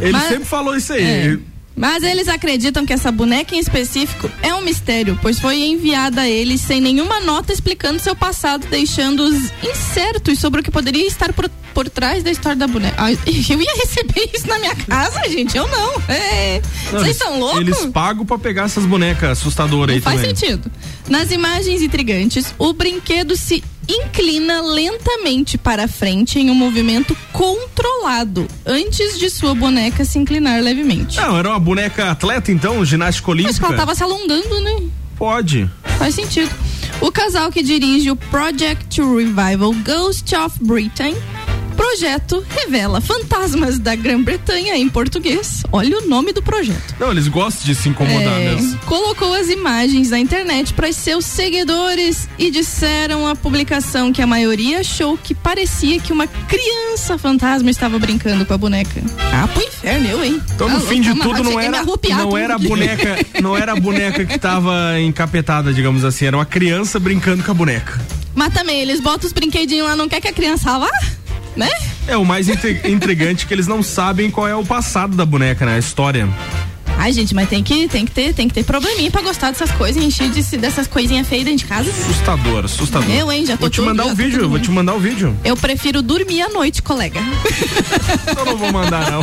Ele Mas- sempre falou isso aí. É. Mas eles acreditam que essa boneca em específico é um mistério, pois foi enviada a eles sem nenhuma nota explicando seu passado, deixando-os incertos sobre o que poderia estar por, por trás da história da boneca. Ai, eu ia receber isso na minha casa, gente, eu não. É. Não, Vocês são loucos? Eles pagam pra pegar essas bonecas assustadoras aí Faz também. sentido. Nas imagens intrigantes, o brinquedo se inclina lentamente para frente em um movimento controlado, antes de sua boneca se inclinar levemente. Não, era uma boneca atleta então, ginástica olímpica? ela tava se alongando, né? Pode. Faz sentido. O casal que dirige o Project Revival Ghost of Britain. Projeto revela fantasmas da Grã-Bretanha em português. Olha o nome do projeto. Não, eles gostam de se incomodar É, mesmo. colocou as imagens na internet para seus seguidores e disseram à publicação que a maioria achou que parecia que uma criança fantasma estava brincando com a boneca. Ah, pro inferno, eu, hein? Então, Tá no louco, fim de tá tudo, não era, não era a boneca, não era a boneca que tava encapetada, digamos assim, era uma criança brincando com a boneca. Mas também, eles botam os brinquedinhos lá, não quer que a criança vá? Né? É o mais intri- intrigante que eles não sabem qual é o passado da boneca, né? A história. Ai, gente, mas tem que, tem que, ter, tem que ter probleminha pra gostar dessas coisas, encher de, dessas coisinhas feias dentro de casa. Assustador, assustador. Eu, hein, já tô Vou te tudo- mandar o tô vídeo, vou te mandar o vídeo. Eu prefiro dormir à noite, colega. Eu não vou mandar, não.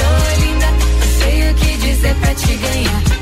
dizer pra te ganhar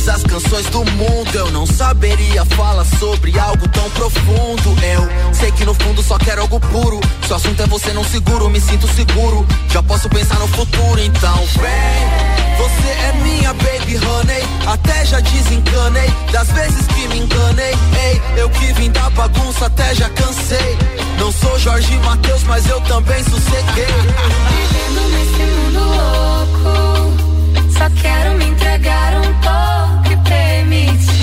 todas as canções do mundo, eu não saberia falar sobre algo tão profundo. Eu sei que no fundo só quero algo puro. Se o assunto é você, não seguro, me sinto seguro. Já posso pensar no futuro, então vem. Você é minha baby honey, até já desencanei das vezes que me enganei. Ei, eu que vim da bagunça, até já cansei. Não sou Jorge Matheus, mas eu também sosseguei. Vivendo nesse mundo louco, só quero me entregar um pouco e permitir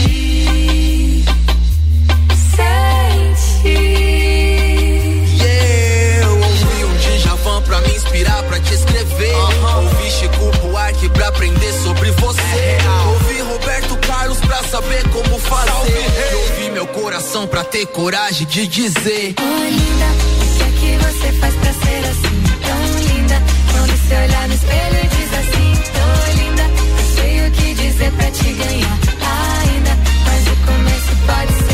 sentir. Yeah, eu ouvi um Djavan pra me inspirar, pra te escrever. Ouvi Chico Buarque pra aprender sobre você. ouvi Roberto Carlos pra saber como fazer. E ouvi meu coração pra ter coragem de dizer. Oi, linda, o que é que você faz pra ser assim? Tão linda, quando se olhar no espelho e diz assim: Tô linda, dizer pra te ganhar. Ainda, mas o começo pode ser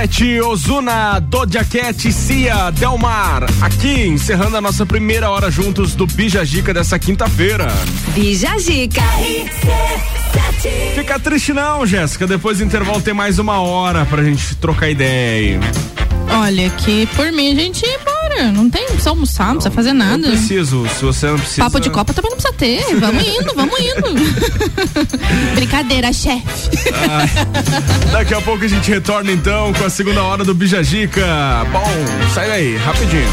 RC7, Ozuna, Doja Cat, Cia, Delmar. Aqui, encerrando a nossa primeira hora juntos do Bija Gica dessa quinta-feira. Bija Gica. Fica triste não, Jéssica. Depois do intervalo tem mais uma hora pra gente trocar ideia. aí. Olha, que por mim a gente ia embora. Não tem, precisa almoçar, não precisa fazer nada. Eu preciso, se você não precisa. Papo de Copa também não precisa ter. Vamos indo, vamos indo. Brincadeira, chefe. Daqui a pouco a gente retorna então com a segunda hora do Bija Gica. Bom, sai daí, rapidinho.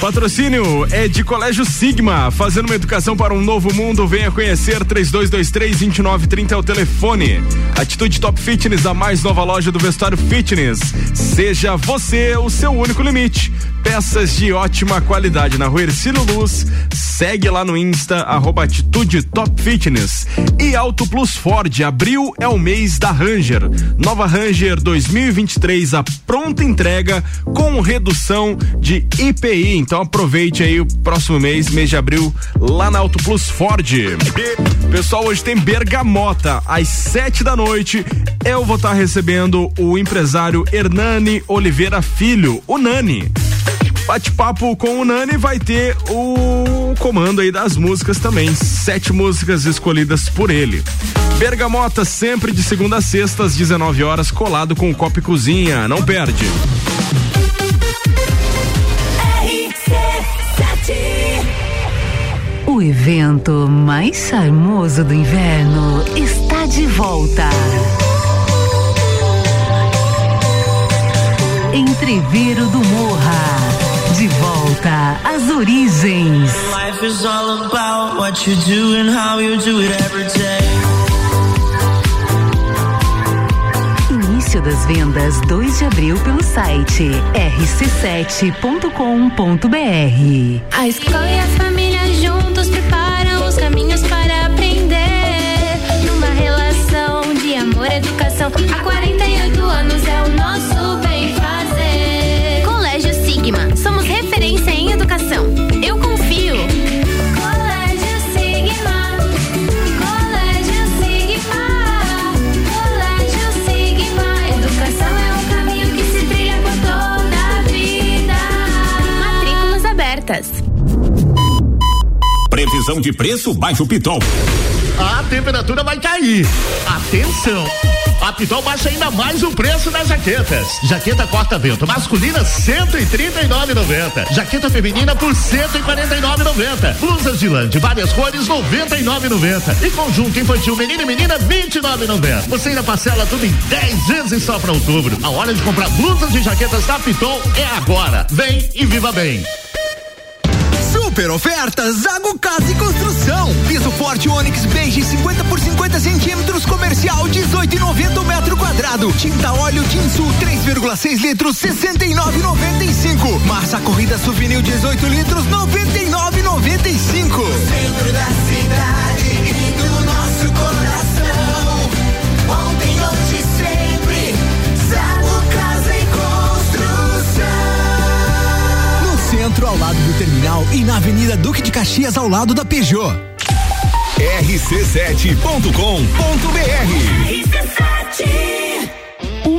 Patrocínio é de Colégio Sigma, fazendo uma educação para um novo mundo. Venha conhecer 3223-2930 é o telefone. Atitude Top Fitness, a mais nova loja do vestuário fitness. Seja você o seu único limite. Peças de ótima qualidade na rua Ercílio Luz. Segue lá no Insta, arroba Atitude Top Fitness. E Auto Plus Ford, abril é o mês da Ranger. Nova Ranger 2023, a pronta entrega com redução de IPI. Então aproveite aí o próximo mês, mês de abril, lá na Auto Plus Ford. Pessoal, hoje tem Bergamota, às sete da noite. Eu vou estar recebendo o empresário Hernani Oliveira Filho, o Nani. Bate-papo com o Nani vai ter o comando aí das músicas também. Sete músicas escolhidas por ele. Bergamota, sempre de segunda a sexta, às 19 horas, colado com o Copo e Cozinha. Não perde. O evento mais charmoso do inverno está de volta. Entreveiro do Morra. De volta às origens. Life is all about what you do and how you do it every day. Início das vendas 2 de abril pelo site rc7.com.br. A escola e a família juntos preparam os caminhos para aprender. Numa relação de amor e educação. Há De preço baixo Pitol. A temperatura vai cair. Atenção! A Pitol baixa ainda mais o preço das jaquetas. Jaqueta corta-vento masculina 139,90. Jaqueta feminina por 149,90. Blusas de lã de várias cores 99,90. E conjunto infantil menino e menina 29,90. Você ainda parcela tudo em 10 vezes só para outubro. A hora de comprar blusas e jaquetas da Pitol é agora. Vem e viva bem. Super ofertas Zago Casa e Construção. Piso forte Onix Beige 50 por 50 centímetros comercial 18,90 metro quadrado. Tinta óleo Tinsul 3,6 litros 69,95. Massa corrida Suvinil 18 litros 99,95. Centro da cidade centro, ao lado do terminal e na Avenida Duque de Caxias, ao lado da Peugeot. rc7.com.br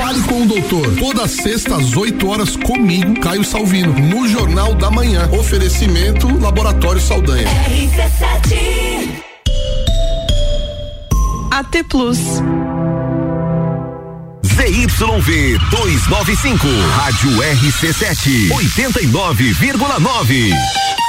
Fale com o doutor. Toda sexta às 8 horas comigo, Caio Salvino, no Jornal da Manhã. Oferecimento Laboratório Saldanha. AT Plus. ZYV 295, Rádio RC7, 89,9.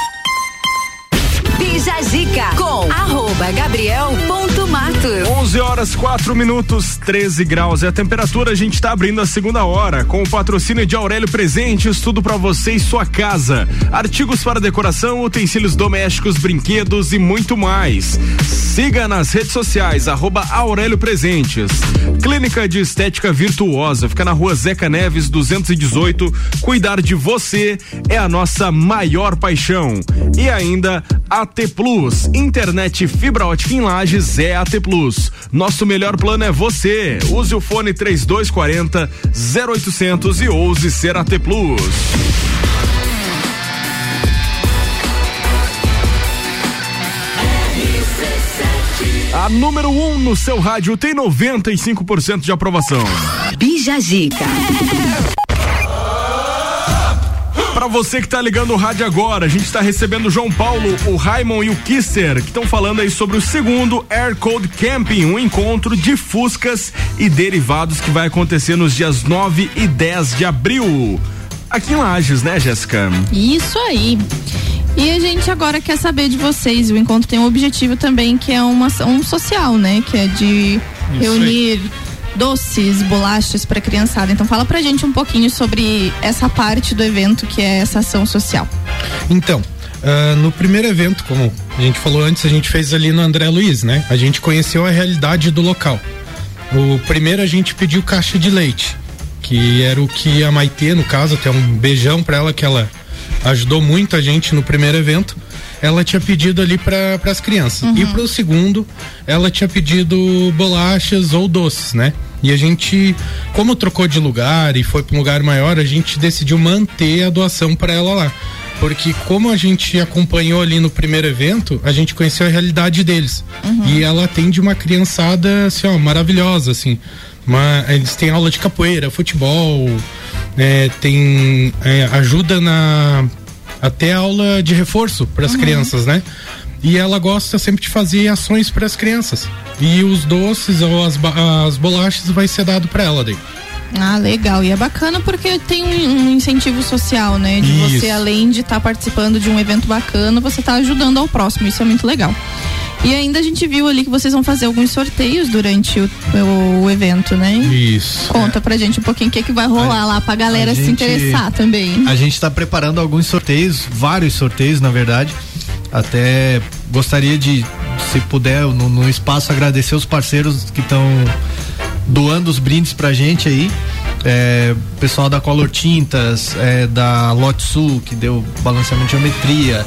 Bija Zica com arroba gabriel.matos. 11 horas 4 minutos, 13 graus. É a temperatura. A gente está abrindo a segunda hora com o patrocínio de Aurélio Presentes, tudo para você e sua casa. Artigos para decoração, utensílios domésticos, brinquedos e muito mais. Siga nas redes sociais, arroba Aurélio Presentes. Clínica de Estética Virtuosa, fica na rua Zeca Neves, 218. Cuidar de você é a nossa maior paixão. E ainda AT Plus, internet fibra ótica em Lages é AT Plus. Nosso melhor plano é você. Use o fone 3240 0800 e ouse ser AT Plus. A número 1 um no seu rádio tem 95% de aprovação. Bija Zica. Você que tá ligando o rádio agora, a gente tá recebendo o João Paulo, o Raimon e o Kisser, que estão falando aí sobre o segundo Air Code Camping, um encontro de fuscas e derivados que vai acontecer nos dias 9 e 10 de abril. Aqui em Lages, né, Jéssica? Isso aí. E a gente agora quer saber de vocês. O encontro tem um objetivo também que é uma ação social, né? Que é de reunir doces, bolachas para criançada. Então fala pra gente um pouquinho sobre essa parte do evento que é essa ação social. Então, ah, no primeiro evento, como a gente falou antes, a gente fez ali no André Luiz, né? A gente conheceu a realidade do local. O primeiro a gente pediu caixa de leite, que era o que a Maitê, no caso, até um beijão pra ela, que ela ajudou muito a gente no primeiro evento. Ela tinha pedido ali para as crianças. E pro segundo, ela tinha pedido bolachas ou doces, né? E a gente, como trocou de lugar e foi para um lugar maior, a gente decidiu manter a doação para ela lá. Porque como a gente acompanhou ali no primeiro evento, a gente conheceu a realidade deles. E ela atende uma criançada assim, ó, maravilhosa, assim. Uma, eles têm aula de capoeira, futebol, é, tem é, ajuda na até aula de reforço para as crianças, né? E ela gosta sempre de fazer ações para as crianças. E os doces ou as, as bolachas vai ser dado para ela daí. Ah, legal. E é bacana porque tem um, um incentivo social, né? De Isso. você, além de estar participando de um evento bacana, você tá ajudando ao próximo. Isso é muito legal. E ainda a gente viu ali que vocês vão fazer alguns sorteios durante o, o evento, né? Isso. Conta pra gente um pouquinho o que, que vai rolar lá pra galera a se gente- interessar também. A gente está preparando alguns sorteios, vários sorteios, na verdade. Até gostaria de, se puder, no, no espaço, agradecer os parceiros que estão doando os brindes pra gente aí. É, pessoal da Color Tintas, é, da Lote Sul, que deu balanceamento de geometria.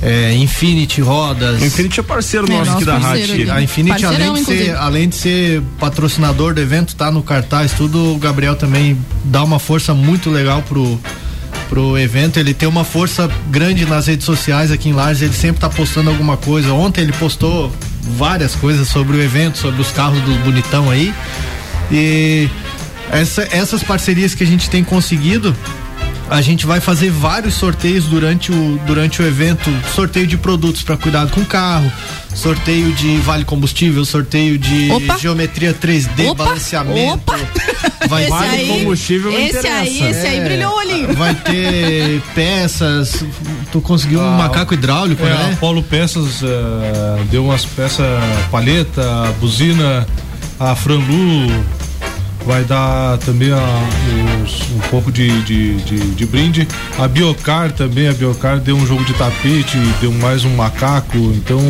É, Infinity Rodas. Infinity é parceiro É, nosso aqui da rádio. A Infinity, além de, ser, além de ser patrocinador do evento, tá no cartaz, tudo, o Gabriel também dá uma força muito legal pro, pro evento. Ele tem uma força grande nas redes sociais aqui em Lages, ele sempre tá postando alguma coisa. Ontem ele postou várias coisas sobre o evento, sobre os carros do Bonitão aí. E essa- essas parcerias que a gente tem conseguido, a gente vai fazer vários sorteios durante o, durante o evento, sorteio de produtos para cuidado com o carro, sorteio de vale combustível, sorteio de Opa. geometria 3D, Opa. balanceamento. Vai Esse vale aí- combustível me esse interessa. aí- esse aí brilhou o olhinho. Vai ter peças, tu conseguiu um macaco hidráulico, é, né? Paulo Peças eh, deu umas peças paleta, buzina, a Franlu vai dar também a- os- um pouco de, de, de, de brinde. A Biocar também, a Biocar deu um jogo de tapete, deu mais um macaco, então.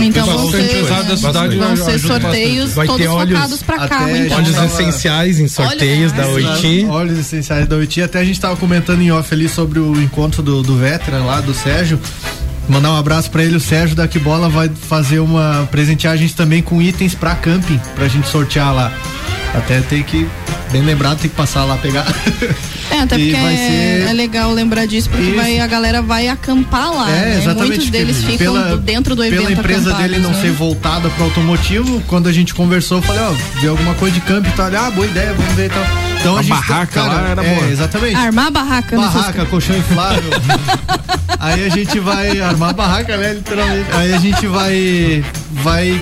Então vão pessoal ser, da cidade vão ser sorteios bastante. todos focados pra carro, até então. óleos né? essenciais em sorteios da Oiti. Óleos essenciais da Oiti. Até a gente tava comentando em off ali sobre o encontro do, do Veteran lá, do Sérgio. Mandar um abraço pra ele, o Sérgio da Que Bola vai fazer uma presentear a gente também com itens pra camping, pra gente sortear lá. Até tem que, bem lembrado, tem que passar lá pegar. É, até E porque vai é, ser- é legal lembrar disso, porque Isso. vai, a galera vai acampar lá. É, né? exatamente. Muitos deles ficam pela- dentro do evento Pela empresa dele não né? ser voltada pro automotivo, quando a gente conversou, eu falei, ó, vê alguma coisa de campo e tal. Ah, boa ideia, vamos ver e tal. Então A a, gente barraca cara, lá era é, boa. Exatamente. Armar a barraca. no Barraca, colchão inflável. Aí a gente vai armar a barraca, né? Literalmente. Aí a gente vai. Vai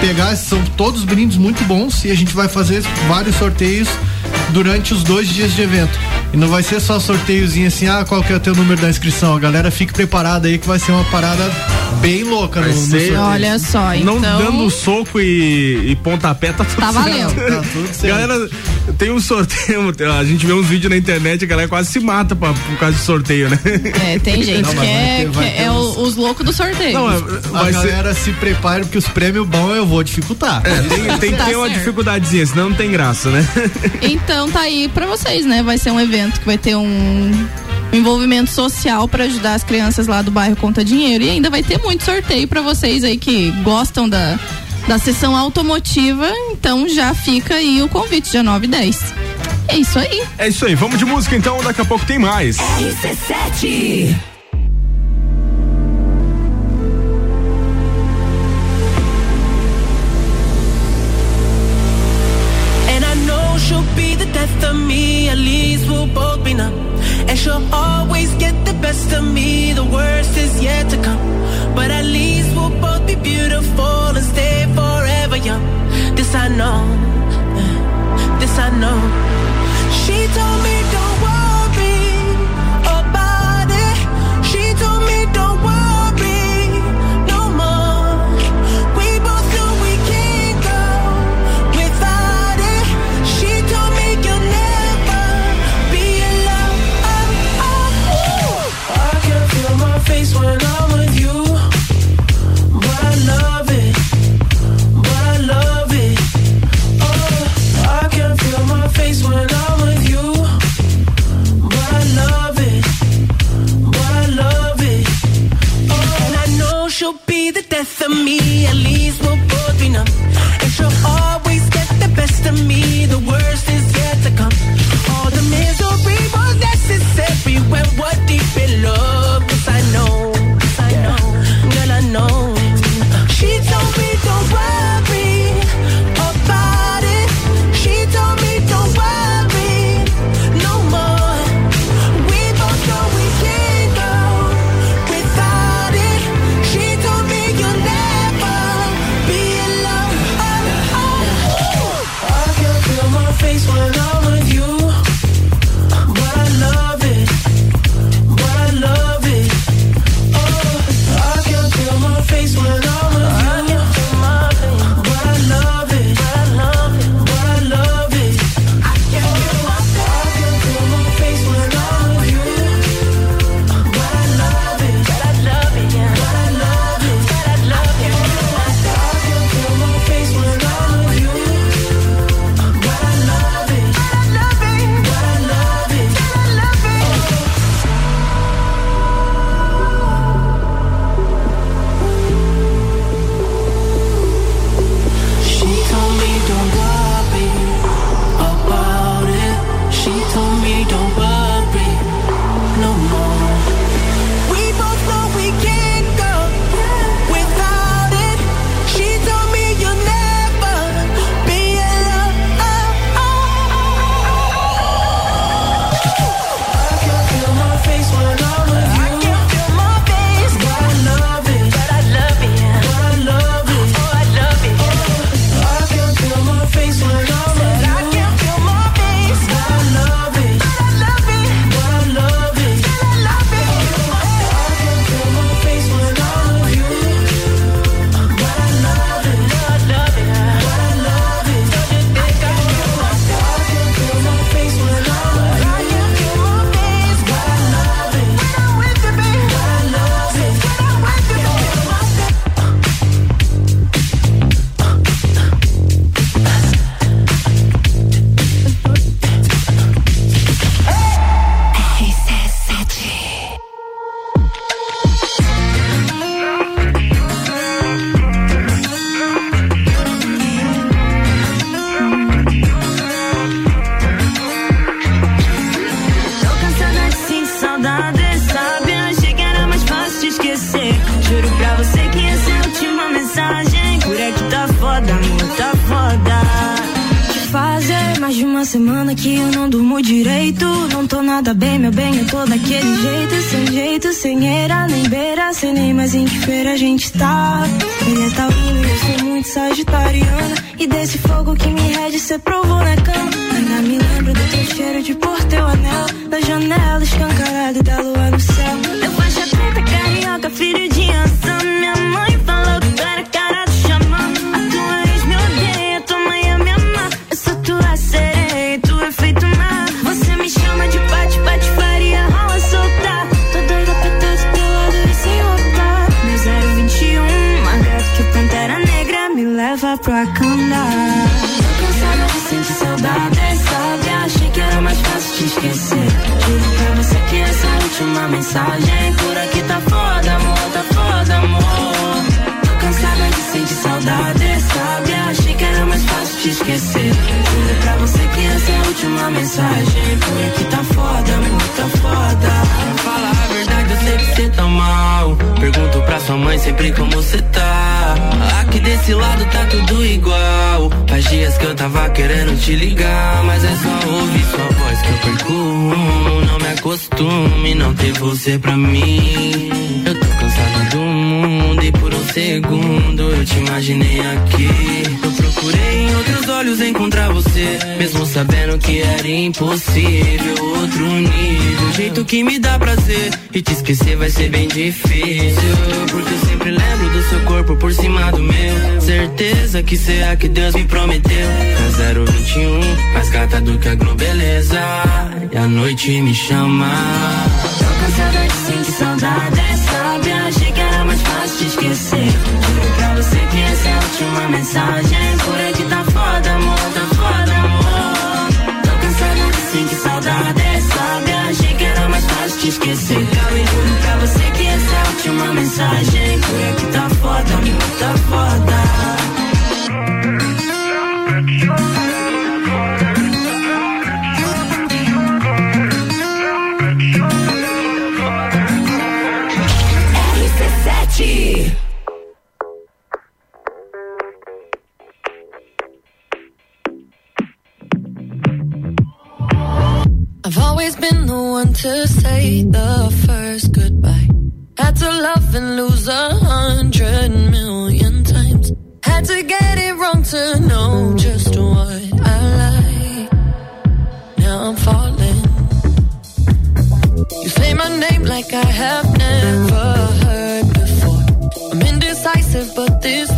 pegar, são todos brindes muito bons e a gente vai fazer vários sorteios durante os dois dias de evento. E não vai ser só sorteiozinho assim, ah, qual que é o teu número da inscrição? A galera fique preparada aí que vai ser uma parada bem louca vai no, ser, Olha só, então... Não dando soco e, e pontapé, tá tudo Tá valendo. tá tudo certo. Galera, tem um sorteio, a gente vê uns vídeos na internet, a galera quase se mata pra, por causa de sorteio, né? É, tem gente não, que, é, ter, que é uns... os loucos do sorteio. Não, a galera se prepare porque os prêmios bons eu vou dificultar. É, tem, tem tá que ter tá certo. uma dificuldadezinha senão não tem graça, né? Então tá aí pra vocês, né? Vai ser um evento evento que vai ter um envolvimento social para ajudar as crianças lá do bairro Conta Dinheiro. E ainda vai ter muito sorteio para vocês aí que gostam da, da sessão automotiva. Então já fica aí o convite, dia 9 e 10. É isso aí. É isso aí. Vamos de música então, daqui a pouco tem mais. RC7 Always get the best of me, the worst is yet to come. But at least we'll both be beautiful and stay forever young. This I know, this I know. love certeza que será que Deus me prometeu. É 021, mais gata do que a Globeleza. E a noite me chama. Tô cansada de sentir saudade, sabe? Achei que era mais fácil te esquecer. Juro pra você que essa é a última mensagem. Por que tá foda, amor, tá foda, amor. Tô cansada de sentir saudade, sabe? Achei que era mais fácil te esquecer. Gabi, juro pra você que essa é a última mensagem. Por que tá foda, amor, tá foda. my name like I have never heard before. I'm indecisive, but this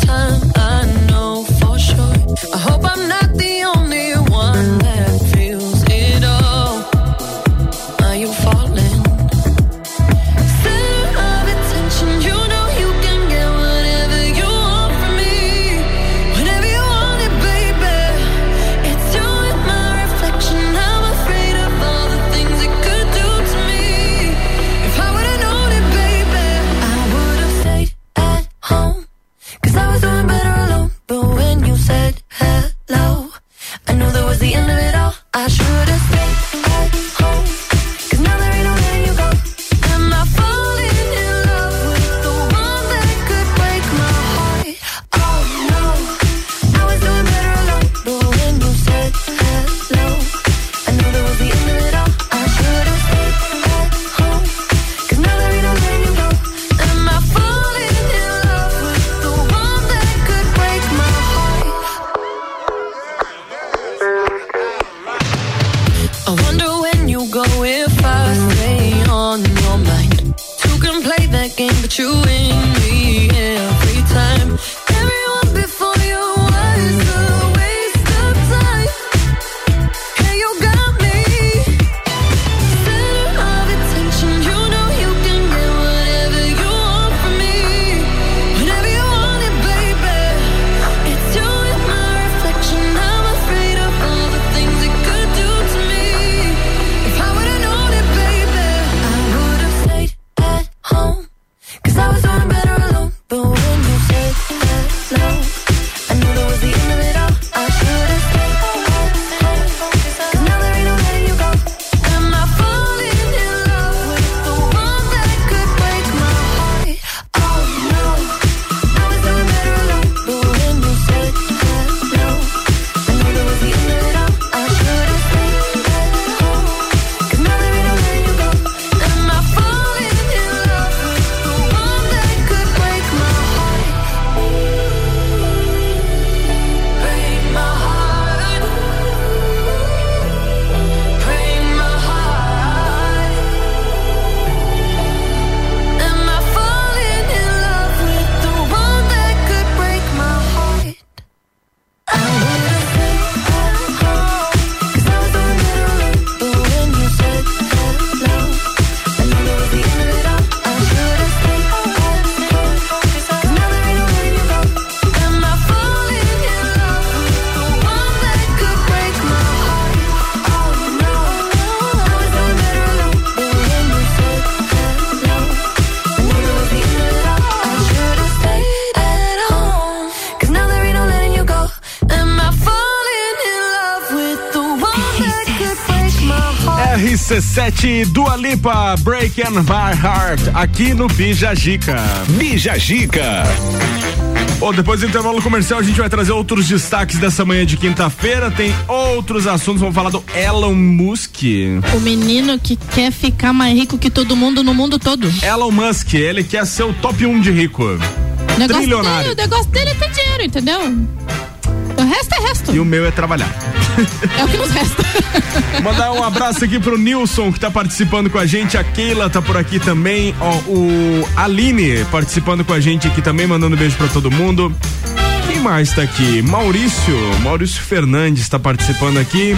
RC7 Dua Lipa, Breaking My Heart, aqui no Bija Gica. Bija Gica. Bom, depois do intervalo comercial, a gente vai trazer outros destaques dessa manhã de quinta-feira. Tem outros assuntos, vamos falar do Elon Musk. O menino que quer ficar mais rico que todo mundo no mundo todo. Elon Musk, ele quer ser o top 1 de rico. O negócio Trilionário. dele, o negócio dele é ter dinheiro, entendeu? O resto é resto. E o meu é trabalhar. É o que nos resta. Mandar um abraço aqui pro Nilson que tá participando com a gente, a Keila tá por aqui também, ó, o Aline participando com a gente aqui também, mandando beijo pra todo mundo. Quem mais tá aqui? Maurício, Maurício Fernandes tá participando aqui.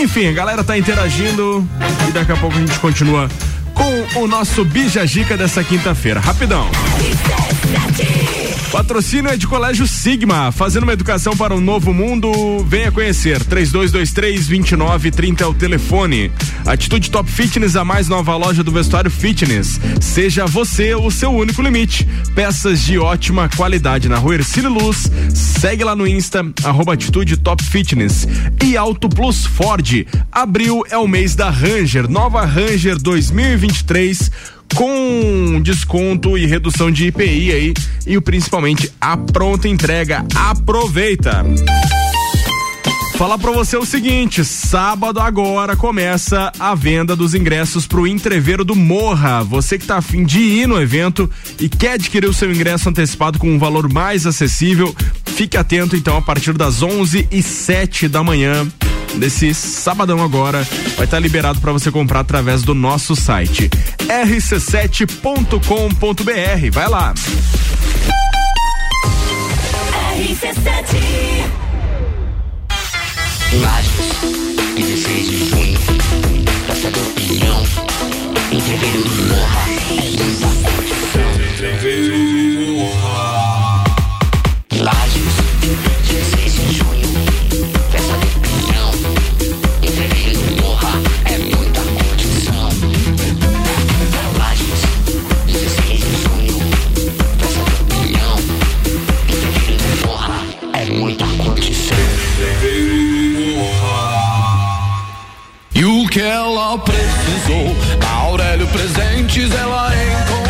Enfim, a galera tá interagindo e daqui a pouco a gente continua com o nosso Bija Gica dessa quinta-feira. Rapidão. Patrocínio é de Colégio Sigma, fazendo uma educação para um novo mundo. Venha conhecer. 3223-2930 é o telefone. Atitude Top Fitness, a mais nova loja do vestuário fitness. Seja você o seu único limite. Peças de ótima qualidade na rua Ercílio Luz. Segue lá no Insta, arroba Atitude Top Fitness. E Auto Plus Ford. Abril é o mês da Ranger. Nova Ranger 2023 com desconto e redução de IPI aí e o principalmente a pronta entrega. Aproveita! Falar pra você o seguinte, sábado agora começa a venda dos ingressos pro Entreveiro do Morra. Você que tá afim de ir no evento e quer adquirir o seu ingresso antecipado com um valor mais acessível, fique atento então a partir das 11 e 7 da manhã desse sabadão agora vai estar liberado para você comprar através do nosso site rc7.com.br. Vai lá. RC7 Lages, 16 de junho, Praça do Pinhão, Entreveiro do Morra, é que ela precisou, Aurélio Presentes ela encontrou.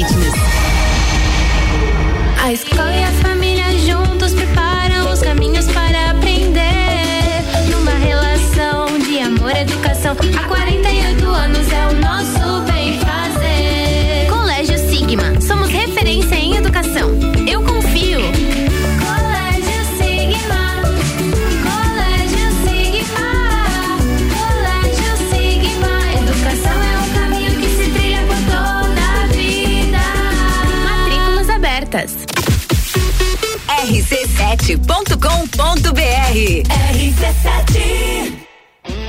A escola e a família juntos preparam os caminhos para aprender. Numa relação de amor e educação, há 48 anos é o rc7.com.br RC7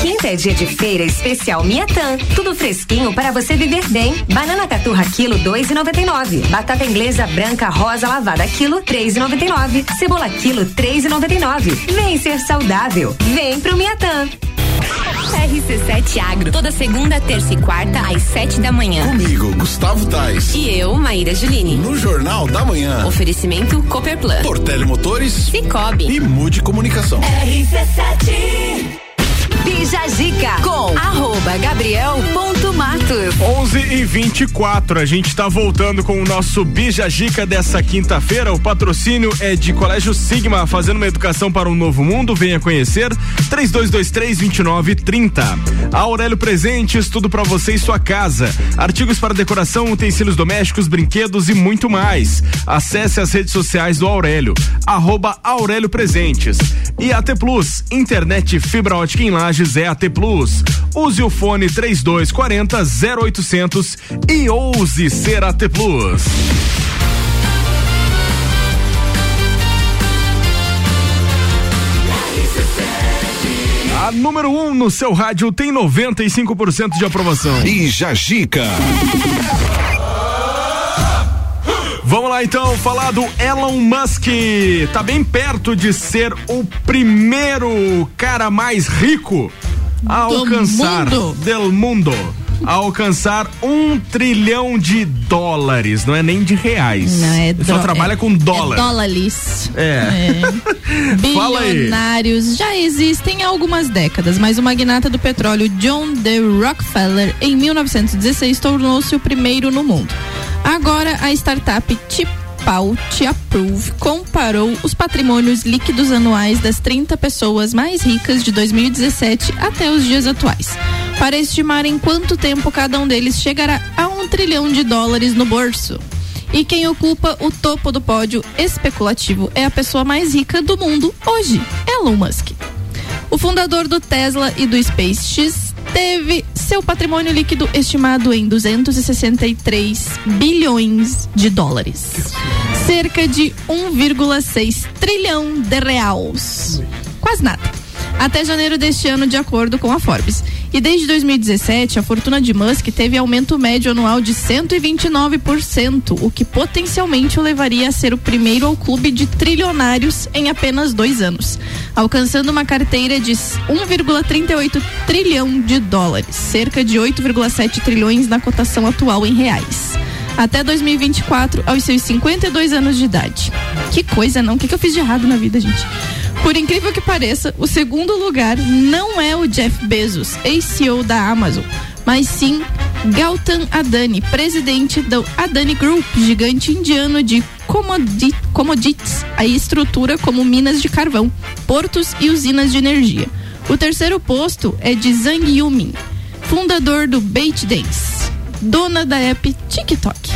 Quinta é dia de feira especial Miatan. Tudo fresquinho para você viver bem. Banana caturra quilo 2,99. Batata inglesa branca rosa lavada quilo 3,99. Cebola quilo 3,99. Vem ser saudável. Vem pro Miatan. RC7 Agro, toda segunda, terça e quarta, às sete da manhã. Comigo, Gustavo Tais. E eu, Maíra Juline. No Jornal da Manhã. Oferecimento Cooper Plus. Portele Motores. Cicobi. E Mude Comunicação. RC7. Bija Zica com arroba gabriel.matos. 11 e 24 a gente está voltando com o nosso Bija Gica dessa quinta-feira. O patrocínio é de Colégio Sigma, fazendo uma educação para um novo mundo. Venha conhecer 3223-2930. A Aurélio Presentes, tudo para você e sua casa. Artigos para decoração, utensílios domésticos, brinquedos e muito mais. Acesse as redes sociais do Aurélio, arroba Aurélio Presentes. E AT Plus, internet fibra ótica em Lages é AT Plus. Use o fone 3240 0800 e ouse ser AT Plus. A número 1 um no seu rádio tem 95% de aprovação. Bija Gica. Vamos lá então falar do Elon Musk. Tá bem perto de ser o primeiro cara mais rico a Do alcançar mundo. del mundo. A alcançar um trilhão de dólares, não é nem de reais. Não, é Ele Só trabalha é- com dólar. É dólares. É. Aí. Bilionários já existem há algumas décadas, mas o magnata do petróleo John D. Rockefeller, em 1916, tornou-se o primeiro no mundo. Agora, a startup Tipalt Approve comparou os patrimônios líquidos anuais das 30 pessoas mais ricas de 2017 até os dias atuais, para estimar em quanto tempo cada um deles chegará a um trilhão de dólares no bolso. E quem ocupa o topo do pódio especulativo é a pessoa mais rica do mundo hoje, Elon Musk. O fundador do Tesla e do SpaceX teve seu patrimônio líquido estimado em 263 bilhões de dólares. Cerca de 1,6 trilhão de reais. Quase nada. Até janeiro deste ano, de acordo com a Forbes. E desde 2017, a fortuna de Musk teve aumento médio anual de 129%, o que potencialmente o levaria a ser o primeiro ao clube de trilionários em apenas dois anos, alcançando uma carteira de 1,38 trilhão de dólares, cerca de 8,7 trilhões na cotação atual em reais. Até 2024, aos seus 52 anos de idade. Que coisa, não? O que, que eu fiz de errado na vida, gente? Por incrível que pareça, o segundo lugar não é o Jeff Bezos, ex-CEO da Amazon, mas sim Gautam Adani, presidente do Adani Group, gigante indiano de commodities, a estrutura como minas de carvão, portos e usinas de energia. O terceiro posto é de Zhang Yumin, fundador do ByteDance, dona da app TikTok.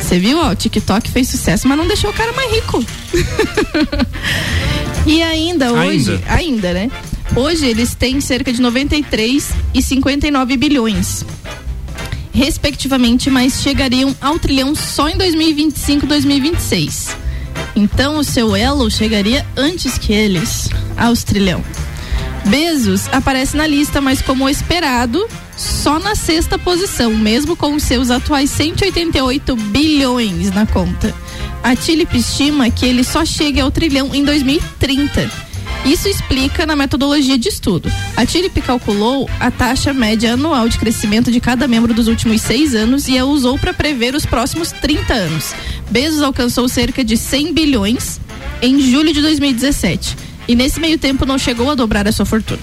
Você viu, ó, o TikTok fez sucesso, mas não deixou o cara mais rico. e ainda hoje, Ainda? ainda, né? Hoje eles têm cerca de 93 e 59 bilhões, respectivamente, mas chegariam ao trilhão só em 2025 e 2026. Então o seu elo chegaria antes que eles aos trilhão. Bezos aparece na lista, mas como esperado, só na sexta posição, mesmo com seus atuais 188 bilhões na conta. A Tilip estima que ele só chegue ao trilhão em 2030. Isso explica na metodologia de estudo. A Tilip calculou a taxa média anual de crescimento de cada membro dos últimos seis anos e a usou para prever os próximos 30 anos. Bezos alcançou cerca de 100 bilhões em julho de 2017 e nesse meio tempo não chegou a dobrar a sua fortuna.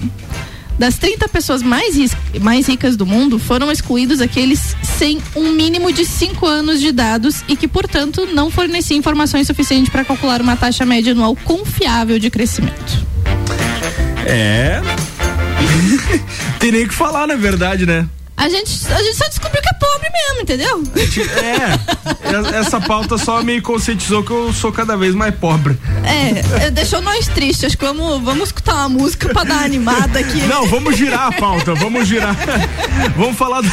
Das 30 pessoas mais, mais ricas do mundo, foram excluídos aqueles sem um mínimo de 5 anos de dados e que, portanto, não forneciam informações suficientes para calcular uma taxa média anual confiável de crescimento. É. Tem nem o que falar, na verdade, né? A gente, a gente só descobriu que é pobre mesmo, entendeu? É, essa pauta só me conscientizou que eu sou cada vez mais pobre. É, é, deixou nós tristes. Acho que vamos, vamos escutar uma música pra dar uma animada aqui. Não, vamos girar a pauta, vamos girar. Vamos falar da,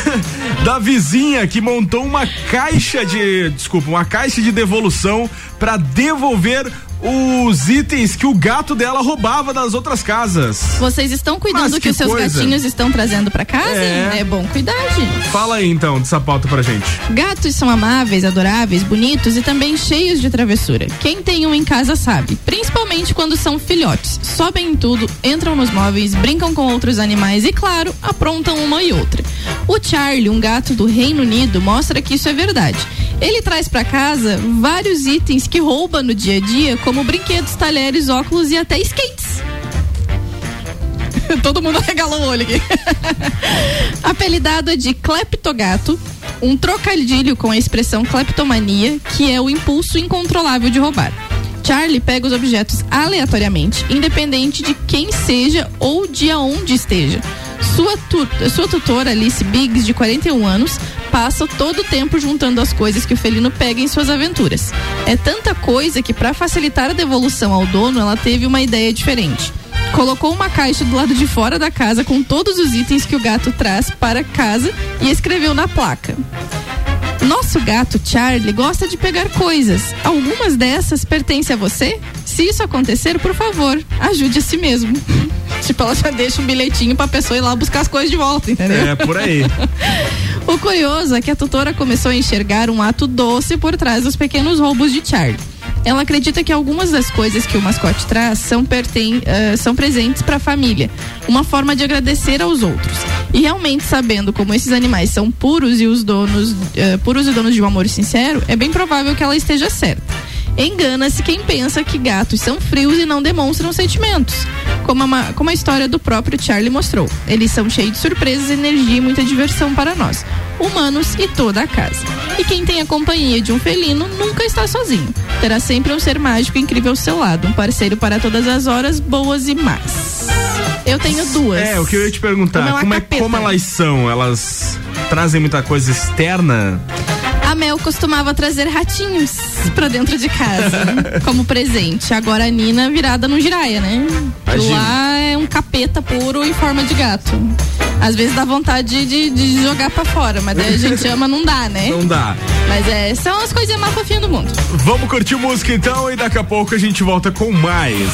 da vizinha que montou uma caixa de. Desculpa, uma caixa de devolução pra devolver os itens que o gato dela roubava das outras casas. Vocês estão cuidando Mas que, que os seus coisa. gatinhos estão trazendo pra casa? É. bom cuidar, gente. Fala aí então dessa pauta pra gente. Gatos são amáveis, adoráveis, bonitos e também cheios de travessura. Quem tem um em casa sabe, principalmente quando são filhotes. Sobem em tudo, entram nos móveis, brincam com outros animais e, claro, aprontam uma e outra. O Charlie, um gato do Reino Unido, mostra que isso é verdade. Ele traz pra casa vários itens que rouba no dia a dia, como brinquedos, talheres, óculos e até skates. Todo mundo regalou o olho aqui. Apelidado de Kleptogato, um trocadilho com a expressão kleptomania, que é o impulso incontrolável de roubar. Charlie pega os objetos aleatoriamente, independente de quem seja ou de aonde esteja. Sua, tu- sua tutora, Alice Biggs, de 41 anos, passa todo o tempo juntando as coisas que o felino pega em suas aventuras. É tanta coisa que, para facilitar a devolução ao dono, ela teve uma ideia diferente. Colocou uma caixa do lado de fora da casa com todos os itens que o gato traz para casa e escreveu na placa. Nosso gato Charlie gosta de pegar coisas. Algumas dessas pertencem a você? Se isso acontecer, por favor, ajude a si mesmo. tipo, ela já deixa um bilhetinho pra pessoa ir lá buscar as coisas de volta, entendeu? É, por aí. O curioso é que a tutora começou a enxergar um ato doce por trás dos pequenos roubos de Charlie. Ela acredita que algumas das coisas que o mascote traz são, eh, são presentes para a família, uma forma de agradecer aos outros. E realmente sabendo como esses animais são puros e os donos eh, puros e donos de um amor sincero, é bem provável que ela esteja certa. Engana-se quem pensa que gatos são frios e não demonstram sentimentos. Como a, como a história do próprio Charlie mostrou. Eles são cheios de surpresas, energia e muita diversão para nós, humanos e toda a casa. E quem tem a companhia de um felino nunca está sozinho. Terá sempre um ser mágico incrível ao seu lado, um parceiro para todas as horas, boas e más. Eu tenho duas. É, o que eu ia te perguntar, Como é como, é, como elas são? Elas trazem muita coisa externa? A Mel costumava trazer ratinhos pra dentro de casa, como presente. Agora a Nina virada no giraia, né? Imagina. Lá um capeta puro em forma de gato. Às vezes dá vontade de, de jogar pra fora, mas daí a gente ama, não dá, né? Não dá. Mas é, são as coisinhas mais fofinhas do mundo. Vamos curtir música então e daqui a pouco a gente volta com mais.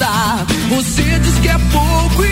Saída. Você diz que é pouco e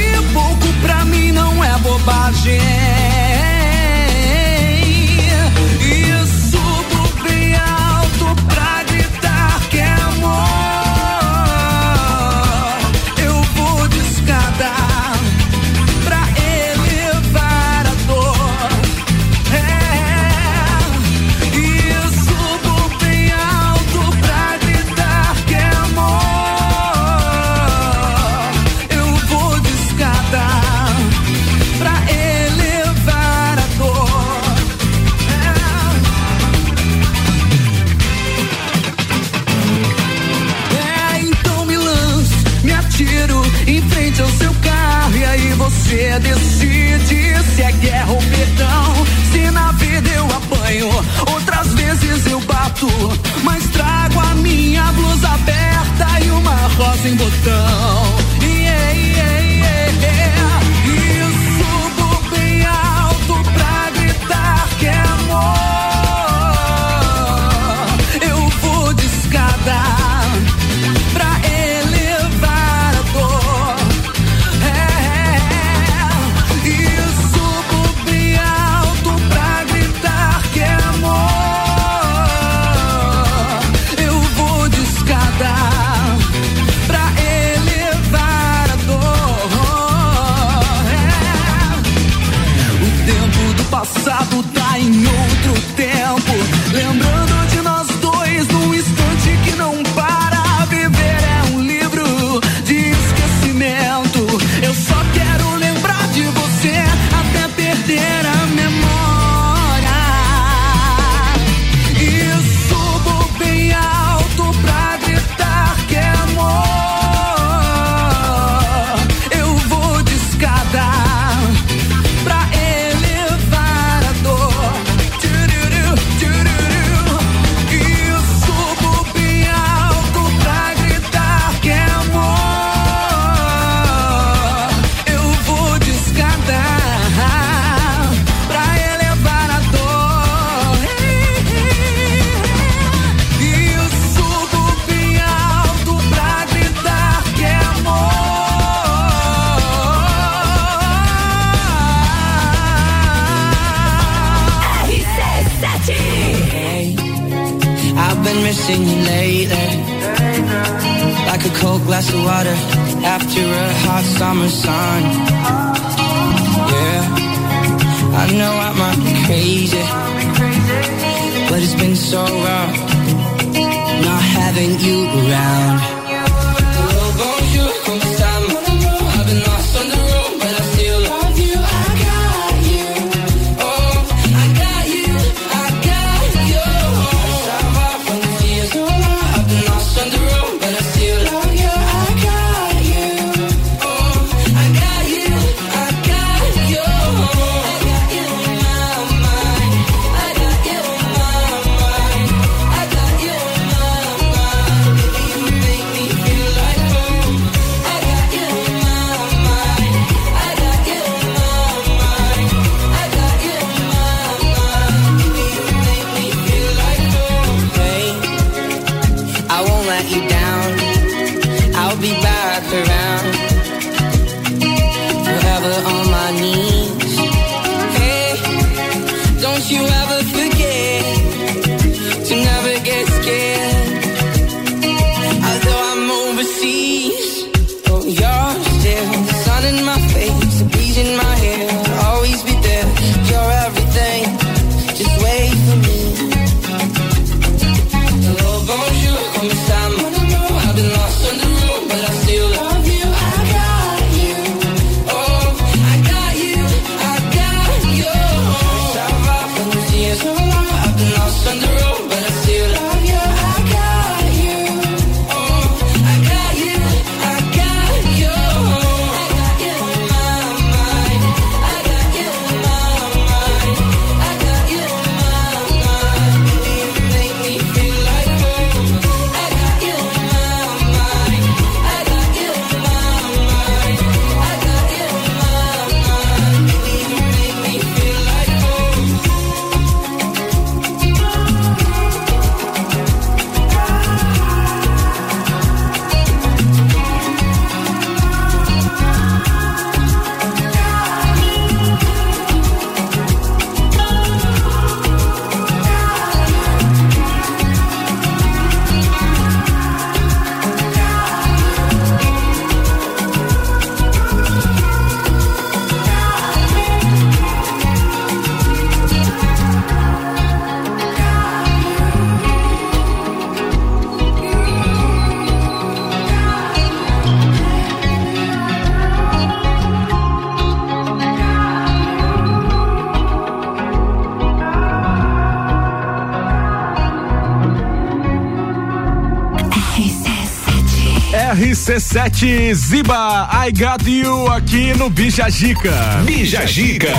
RC7 Ziba, I got you aqui no Bija Gica. Bija Gica.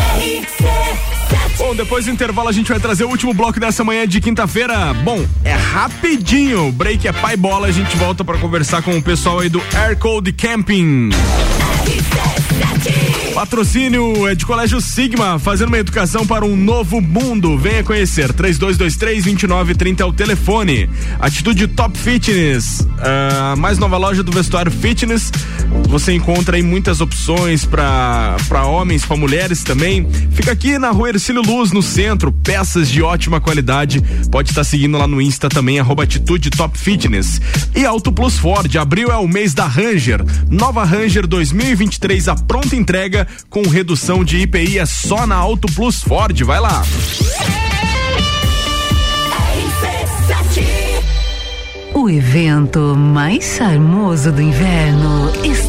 Bom, depois do intervalo a gente vai trazer o último bloco dessa manhã de quinta-feira. Bom, é rapidinho. O break é pai bola. A gente volta para conversar com o pessoal aí do Air Code Camping. Patrocínio é de Colégio Sigma, fazendo uma educação para um novo mundo. Venha conhecer. 3223-2930 é o telefone. Atitude Top Fitness, a mais nova loja do vestuário fitness. Você encontra aí muitas opções para homens, para mulheres também. Fica aqui na rua Ercílio Luz, no centro. Peças de ótima qualidade. Pode estar seguindo lá no Insta também, arroba Atitude Top Fitness. E Auto Plus Ford, abril é o mês da Ranger. Nova Ranger 2023, a pronta entrega com redução de IPI é só na Auto Plus Ford. Vai lá. O evento mais charmoso do inverno está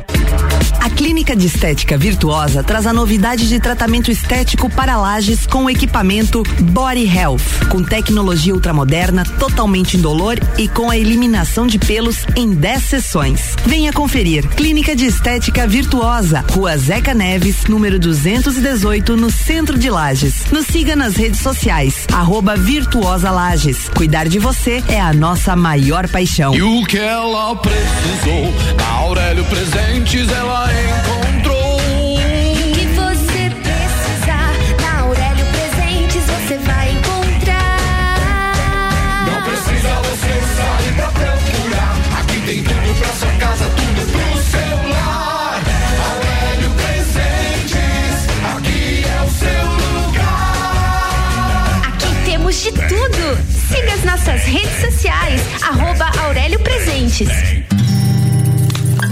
A Clínica de Estética Virtuosa traz a novidade de tratamento estético para lajes com equipamento Body Health, com tecnologia ultramoderna, totalmente indolor e com a eliminação de pelos em 10 sessões. Venha conferir. Clínica de Estética Virtuosa, Rua Zeca Neves, número 218, no centro de Lages. Nos siga nas redes sociais, arroba Virtuosa Lages. Cuidar de você é a nossa maior paixão. E o que ela precisou, na Aurélio Presentes ela encontrou. Nossas redes sociais, arroba Aurélio Presentes.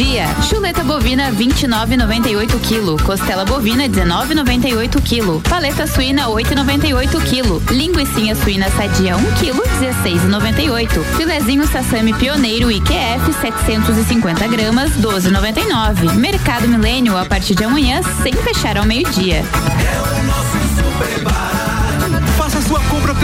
dia. Chuleta bovina 29,98 kg. Costela bovina 19,98 kg. Paleta suína 8,98 kg. Linguiça suína sadia 1 kg 16,98. Filezinho sassami pioneiro IQF 750 gramas 12,99. Mercado Milênio a partir de amanhã sem fechar ao meio-dia. Compra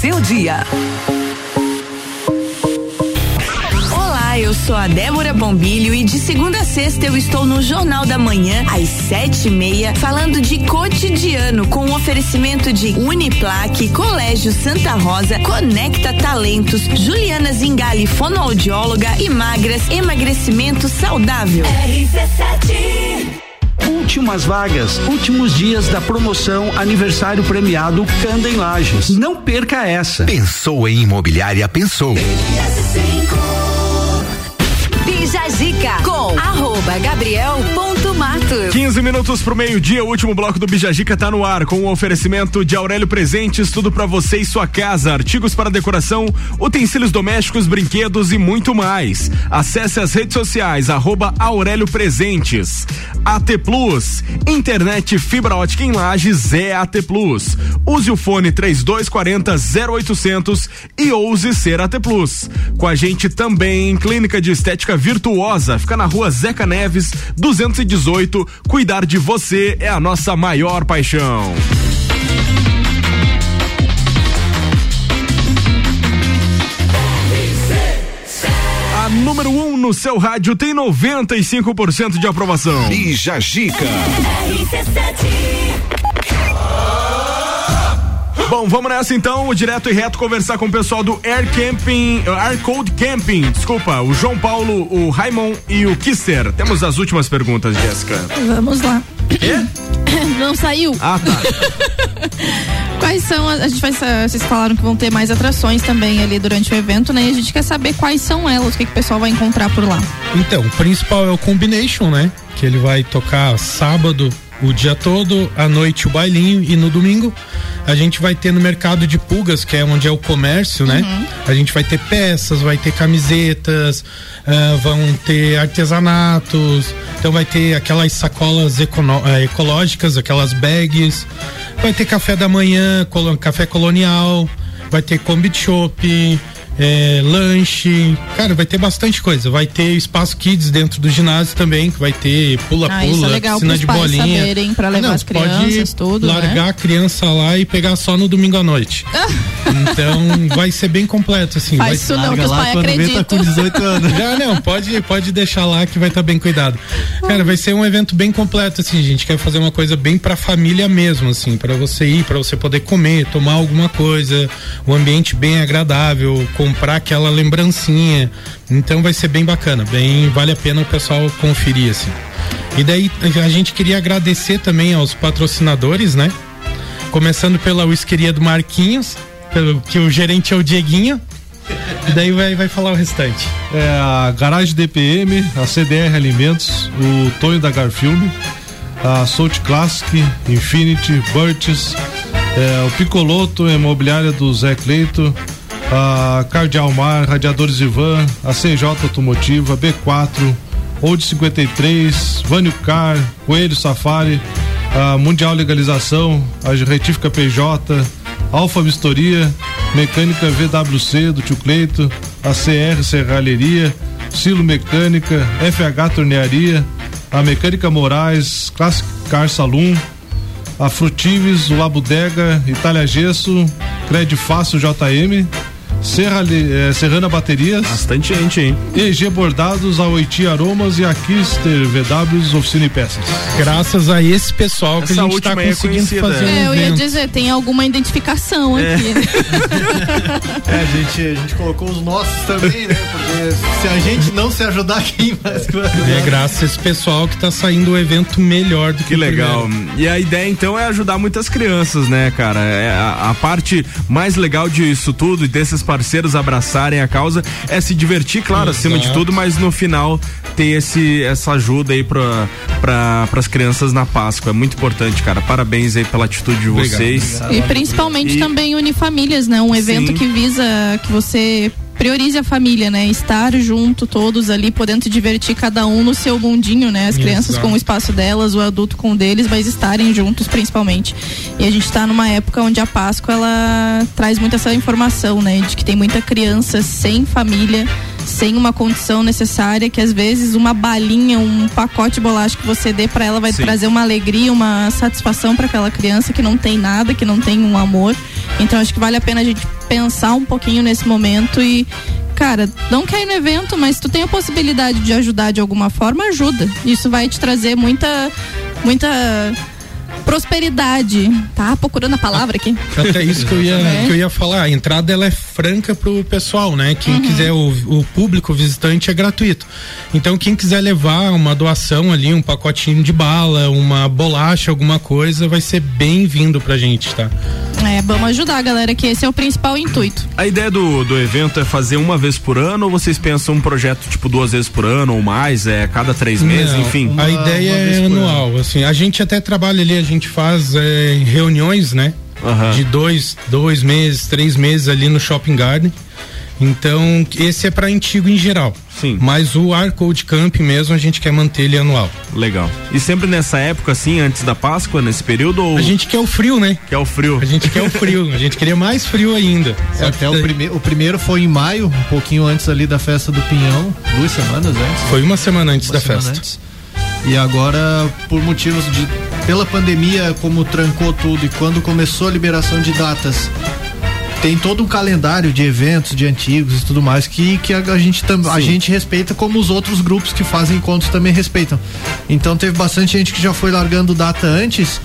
seu dia. Olá, eu sou a Débora Bombilho e de segunda a sexta eu estou no Jornal da Manhã, às sete e meia, falando de cotidiano com o oferecimento de Uniplaque, Colégio Santa Rosa, Conecta Talentos, Juliana Zingali, fonoaudióloga e magras, emagrecimento saudável. Últimas vagas, últimos dias da promoção aniversário premiado Canda em Lages. Não perca essa. Pensou em imobiliária, pensou. Bija Zica com arroba gabriel ponto Matos. 15 minutos pro meio-dia, o último bloco do Bijagica tá no ar com o oferecimento de Aurélio Presentes, tudo pra você e sua casa, artigos para decoração, utensílios domésticos, brinquedos e muito mais. Acesse as redes sociais, arroba Aurélio Presentes. AT Plus, internet fibra ótica em Lages é AT Plus. Use o fone 3240 0800 e ouse ser AT Plus. Com a gente também, Clínica de Estética Virtuosa, fica na rua Zeca Neves, 218. Cuidar de você é a nossa maior paixão. A número 1 um no seu rádio tem 95% de aprovação. Bija Gica. Bom, vamos nessa então, direto e reto conversar com o pessoal do Air Camping, uh, Air Code Camping, desculpa, o João Paulo, o Raimon e o Kisser. Temos as últimas perguntas, Jéssica. Vamos lá. Quê? Não saiu? Ah, tá. Quais são, a, a gente vai, vocês falaram que vão ter mais atrações também ali durante o evento, né? E a gente quer saber quais são elas, o que, que o pessoal vai encontrar por lá. Então, o principal é o Combination, né? Que ele vai tocar sábado o dia todo, à noite o bailinho e no domingo a gente vai ter no mercado de pulgas, que é onde é o comércio, né? A gente vai ter peças, vai ter camisetas, ah, vão ter artesanatos, então vai ter aquelas sacolas eh, ecológicas, aquelas bags, vai ter café da manhã, colo- café colonial, vai ter combi shop, é, lanche, cara, vai ter bastante coisa. Vai ter espaço kids dentro do ginásio também, que vai ter Ah, isso é pula-pula, piscina de bolinha. saberem, pra levar Não, as crianças, tudo, né? largar a criança lá e pegar só no domingo à noite. então vai ser bem completo assim. Faz vai isso não, que os pais acreditam. Já não, pode, pode deixar lá que vai estar bem cuidado. Cara, vai ser um evento bem completo, assim, gente quer fazer uma coisa bem pra família mesmo, assim, para você ir, pra você poder comer, tomar alguma coisa, um ambiente bem agradável, comprar aquela lembrancinha. Então vai ser bem bacana, bem, vale a pena o pessoal conferir, assim. E daí a gente queria agradecer também aos patrocinadores, né? Começando pela whiskeria do Marquinhos, pelo que o gerente é o Dieguinho. E daí vai, vai falar o restante. É a Garagem DPM, a CDR Alimentos, o Tonho da Garfilme, a Soult Classic, Infinity, Burtis, é, o Picoloto, a imobiliária do Zé Cleito, a Cardial Mar, Radiadores Ivan, a CJ Automotiva, B4, Old 53, Vânio Car, Coelho Safari, a Mundial Legalização, a Retífica PJ, Alfa Vistoria, Mecânica VWC do Tio Cleito, a CR Serralheria, Silo Mecânica, FH Tornearia, a Mecânica Moraes, Classic Car Saloon, a Frutives, o Labudega, Itália Gesso, Cred Fácil JM, Serra, eh, Serrana Baterias. Bastante gente, hein? EG Bordados, a Oiti Aromas e a Kister VWs Oficina e Peças. Graças a esse pessoal que Essa a gente tá aí é conseguindo conhecida. fazer um É, eu ia dizer, tem alguma identificação É. aqui. né? É, a gente, a gente colocou os nossos também, né? Porque se a gente não se ajudar, quem mais que vai ajudar? É graças a esse pessoal que tá saindo o evento melhor do que, Que o legal. primeiro. E a ideia então é ajudar muitas crianças, né, cara? É a, a parte mais legal disso tudo e desses parceiros abraçarem a causa é se divertir, claro, acima de Exato. tudo, mas no final ter esse, essa ajuda aí pra, pra, pras crianças na Páscoa. É muito importante, cara. Parabéns aí pela atitude de Obrigado, vocês. E principalmente E- também unir famílias, né? Um evento Sim. que visa que você priorize a família, né? Estar junto todos ali, podendo se divertir cada um no seu mundinho, né? As crianças Exato. com o espaço delas, o adulto com o deles, mas estarem juntos principalmente. E a gente tá numa época onde a Páscoa ela traz muito essa informação, né? De que tem muita criança sem família, sem uma condição necessária, que às vezes uma balinha, um pacote de bolacha que você dê pra ela vai Sim. trazer uma alegria, uma satisfação para aquela criança que não tem nada, que não tem um amor. Então acho que vale a pena a gente pensar um pouquinho nesse momento e cara, não quer ir no evento, mas tu tem a possibilidade de ajudar de alguma forma, ajuda. Isso vai te trazer muita muita prosperidade. Tá procurando a palavra aqui? Até isso que eu ia, É. que eu ia falar. A entrada ela é franca pro pessoal, né? Quem Uhum. quiser, o, o público visitante é gratuito. Então, quem quiser levar uma doação ali, um pacotinho de bala, uma bolacha, alguma coisa, vai ser bem-vindo pra gente, tá? Vamos ajudar a galera, que esse é o principal intuito. A ideia do, do evento é fazer uma vez por ano ou vocês pensam um projeto tipo duas vezes por ano ou mais, é cada três meses, Não, enfim? A ideia é anual, assim. A gente até trabalha ali, a gente faz é, reuniões, né? De dois, dois meses, três meses ali no Shopping Garden. Então, esse é para antigo em geral. Sim. Mas o Ar Code Camp mesmo, a gente quer manter ele anual. Legal. E sempre nessa época, assim, antes da Páscoa, nesse período? Ou... A gente quer o frio, né? Quer o frio. A gente quer o frio. A gente queria mais frio ainda. É, até o, prime o primeiro foi em maio, um pouquinho antes ali da festa do Pinhão, duas semanas antes. Foi uma semana antes Uma da semana festa. antes. E agora, por motivos de. Pela pandemia, como trancou tudo e quando começou a liberação de datas, tem todo um calendário de eventos, de antigos e tudo mais que, que a, a gente tam, a gente respeita como os outros grupos que fazem encontros também respeitam. Então teve bastante gente que já foi largando data antes.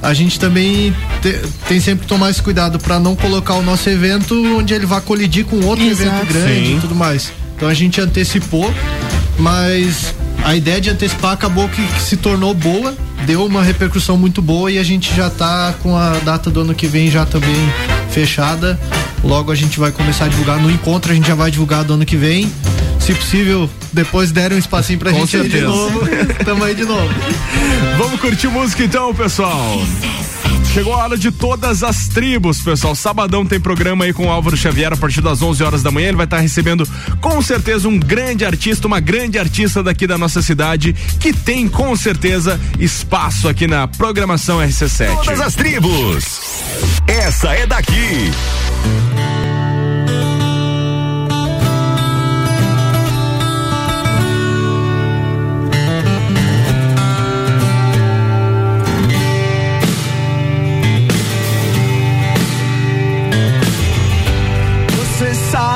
A gente também te- tem sempre que tomar esse cuidado para não colocar o nosso evento onde ele vai colidir com outro Exato. evento grande Sim. e tudo mais. Então a gente antecipou, mas a ideia de antecipar acabou que, que se tornou boa, deu uma repercussão muito boa e a gente já tá com a data do ano que vem já também fechada. Logo a gente vai começar a divulgar no encontro, a gente já vai divulgar do ano que vem. Se possível, depois derem um espacinho pra Com gente aí de certeza. novo. Tamo aí de novo. Vamos curtir música então, pessoal. Chegou a hora de todas as tribos, pessoal. Sabadão tem programa aí com o Álvaro Xavier a partir das 11 horas da manhã. Ele vai estar recebendo com certeza um grande artista, uma grande artista daqui da nossa cidade que tem com certeza espaço aqui na programação RC7. Todas as tribos. Essa é daqui.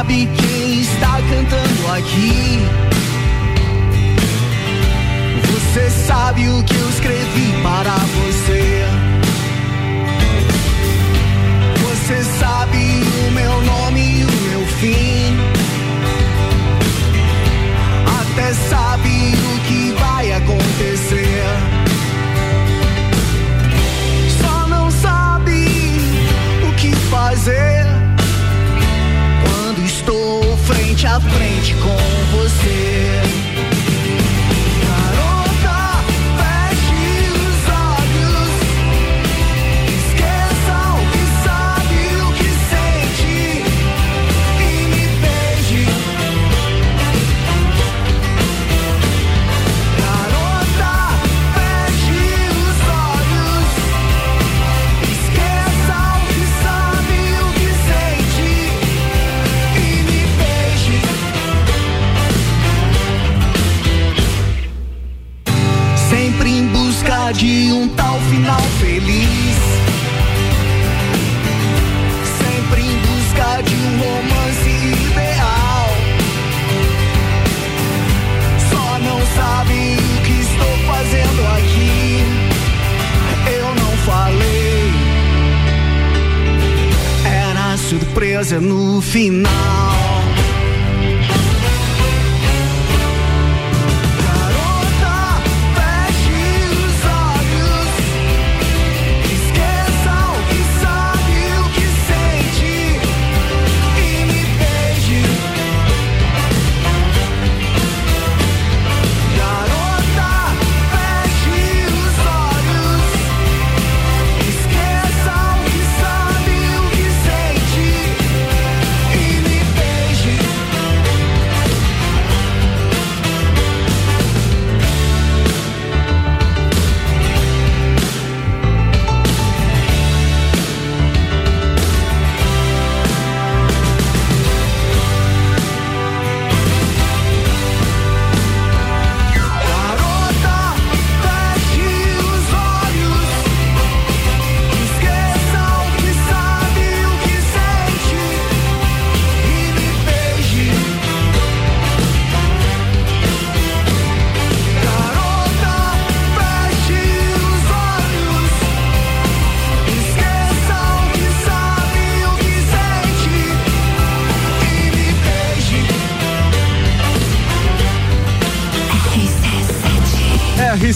Sabe quem está cantando aqui? Você sabe o que eu escrevi para você? Frente a frente com você. De um tal final feliz. Sempre em busca de um romance ideal. Só não sabe o que estou fazendo aqui. Eu não falei. Era surpresa no final.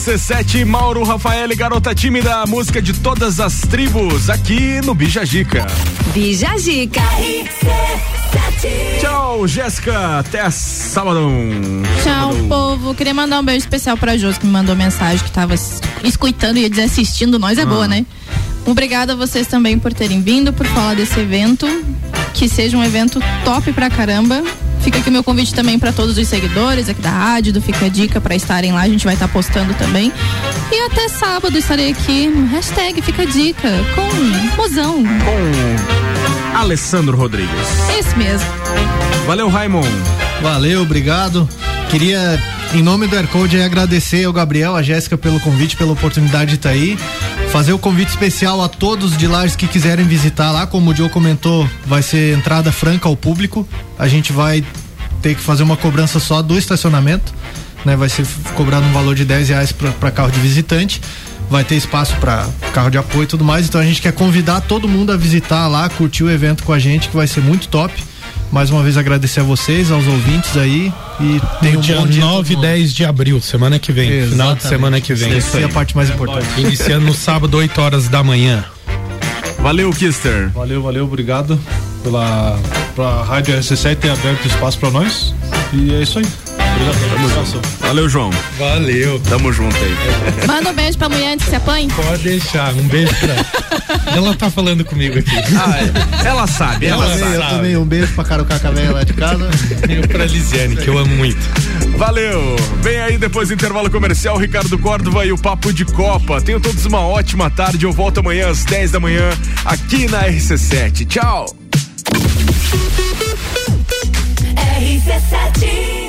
RC7, Mauro Rafael e Garota Tímida, a música de todas as tribos, aqui no Bijagica. Bijagica. Tchau, Jéssica. Até sábado. Tchau, povo. Queria mandar um beijo especial pra Josi, que me mandou mensagem que tava es- escutando e ia dizer assistindo nós, é Ah. boa, né? Obrigada a vocês também por terem vindo, por falar desse evento. Que seja um evento top pra caramba. Fica aqui o meu convite também pra todos os seguidores aqui da rádio, do Fica a Dica, pra estarem lá. A gente vai estar postando também. E até sábado estarei aqui no hashtag Fica a Dica com Mozão. Com Alessandro Rodrigues. Esse mesmo. Valeu, Raimon. Valeu, obrigado. Queria, em nome do Aircode, agradecer ao Gabriel, a Jéssica pelo convite, pela oportunidade de estar aí. Fazer o convite especial a todos de Lages que quiserem visitar lá. Como o Joe comentou, vai ser entrada franca ao público. A gente vai ter que fazer uma cobrança só do estacionamento. Né? Vai ser cobrado um valor de 10 reais para carro de visitante. Vai ter espaço para carro de apoio e tudo mais. Então a gente quer convidar todo mundo a visitar lá, curtir o evento com a gente, que vai ser muito top. Mais uma vez agradecer a vocês, aos ouvintes aí e No um dia bom dia. 9 e 10 de abril, semana que vem. Final de Exatamente. semana que vem. Essa é a parte mais importante. Iniciando no sábado, 8 horas da manhã. Valeu, Kister. Valeu, valeu, obrigado pela pra Rádio RC7 ter aberto espaço pra nós. E é isso aí. Obrigado. Valeu, João. Valeu. Tamo junto aí. Manda um beijo pra mulher antes que se apanhe. Pode deixar. Um beijo pra ela. tá falando comigo aqui. Ah, é. Ela sabe, ela, Eu sabe. eu também, um beijo pra Carucaca Velha lá de casa. E pra Lisiane, que eu amo muito. Valeu! Vem aí depois do intervalo comercial, Ricardo Córdova e o Papo de Copa. Tenham todos uma ótima tarde. Eu volto amanhã às 10 da manhã aqui na RC7. Tchau! RC7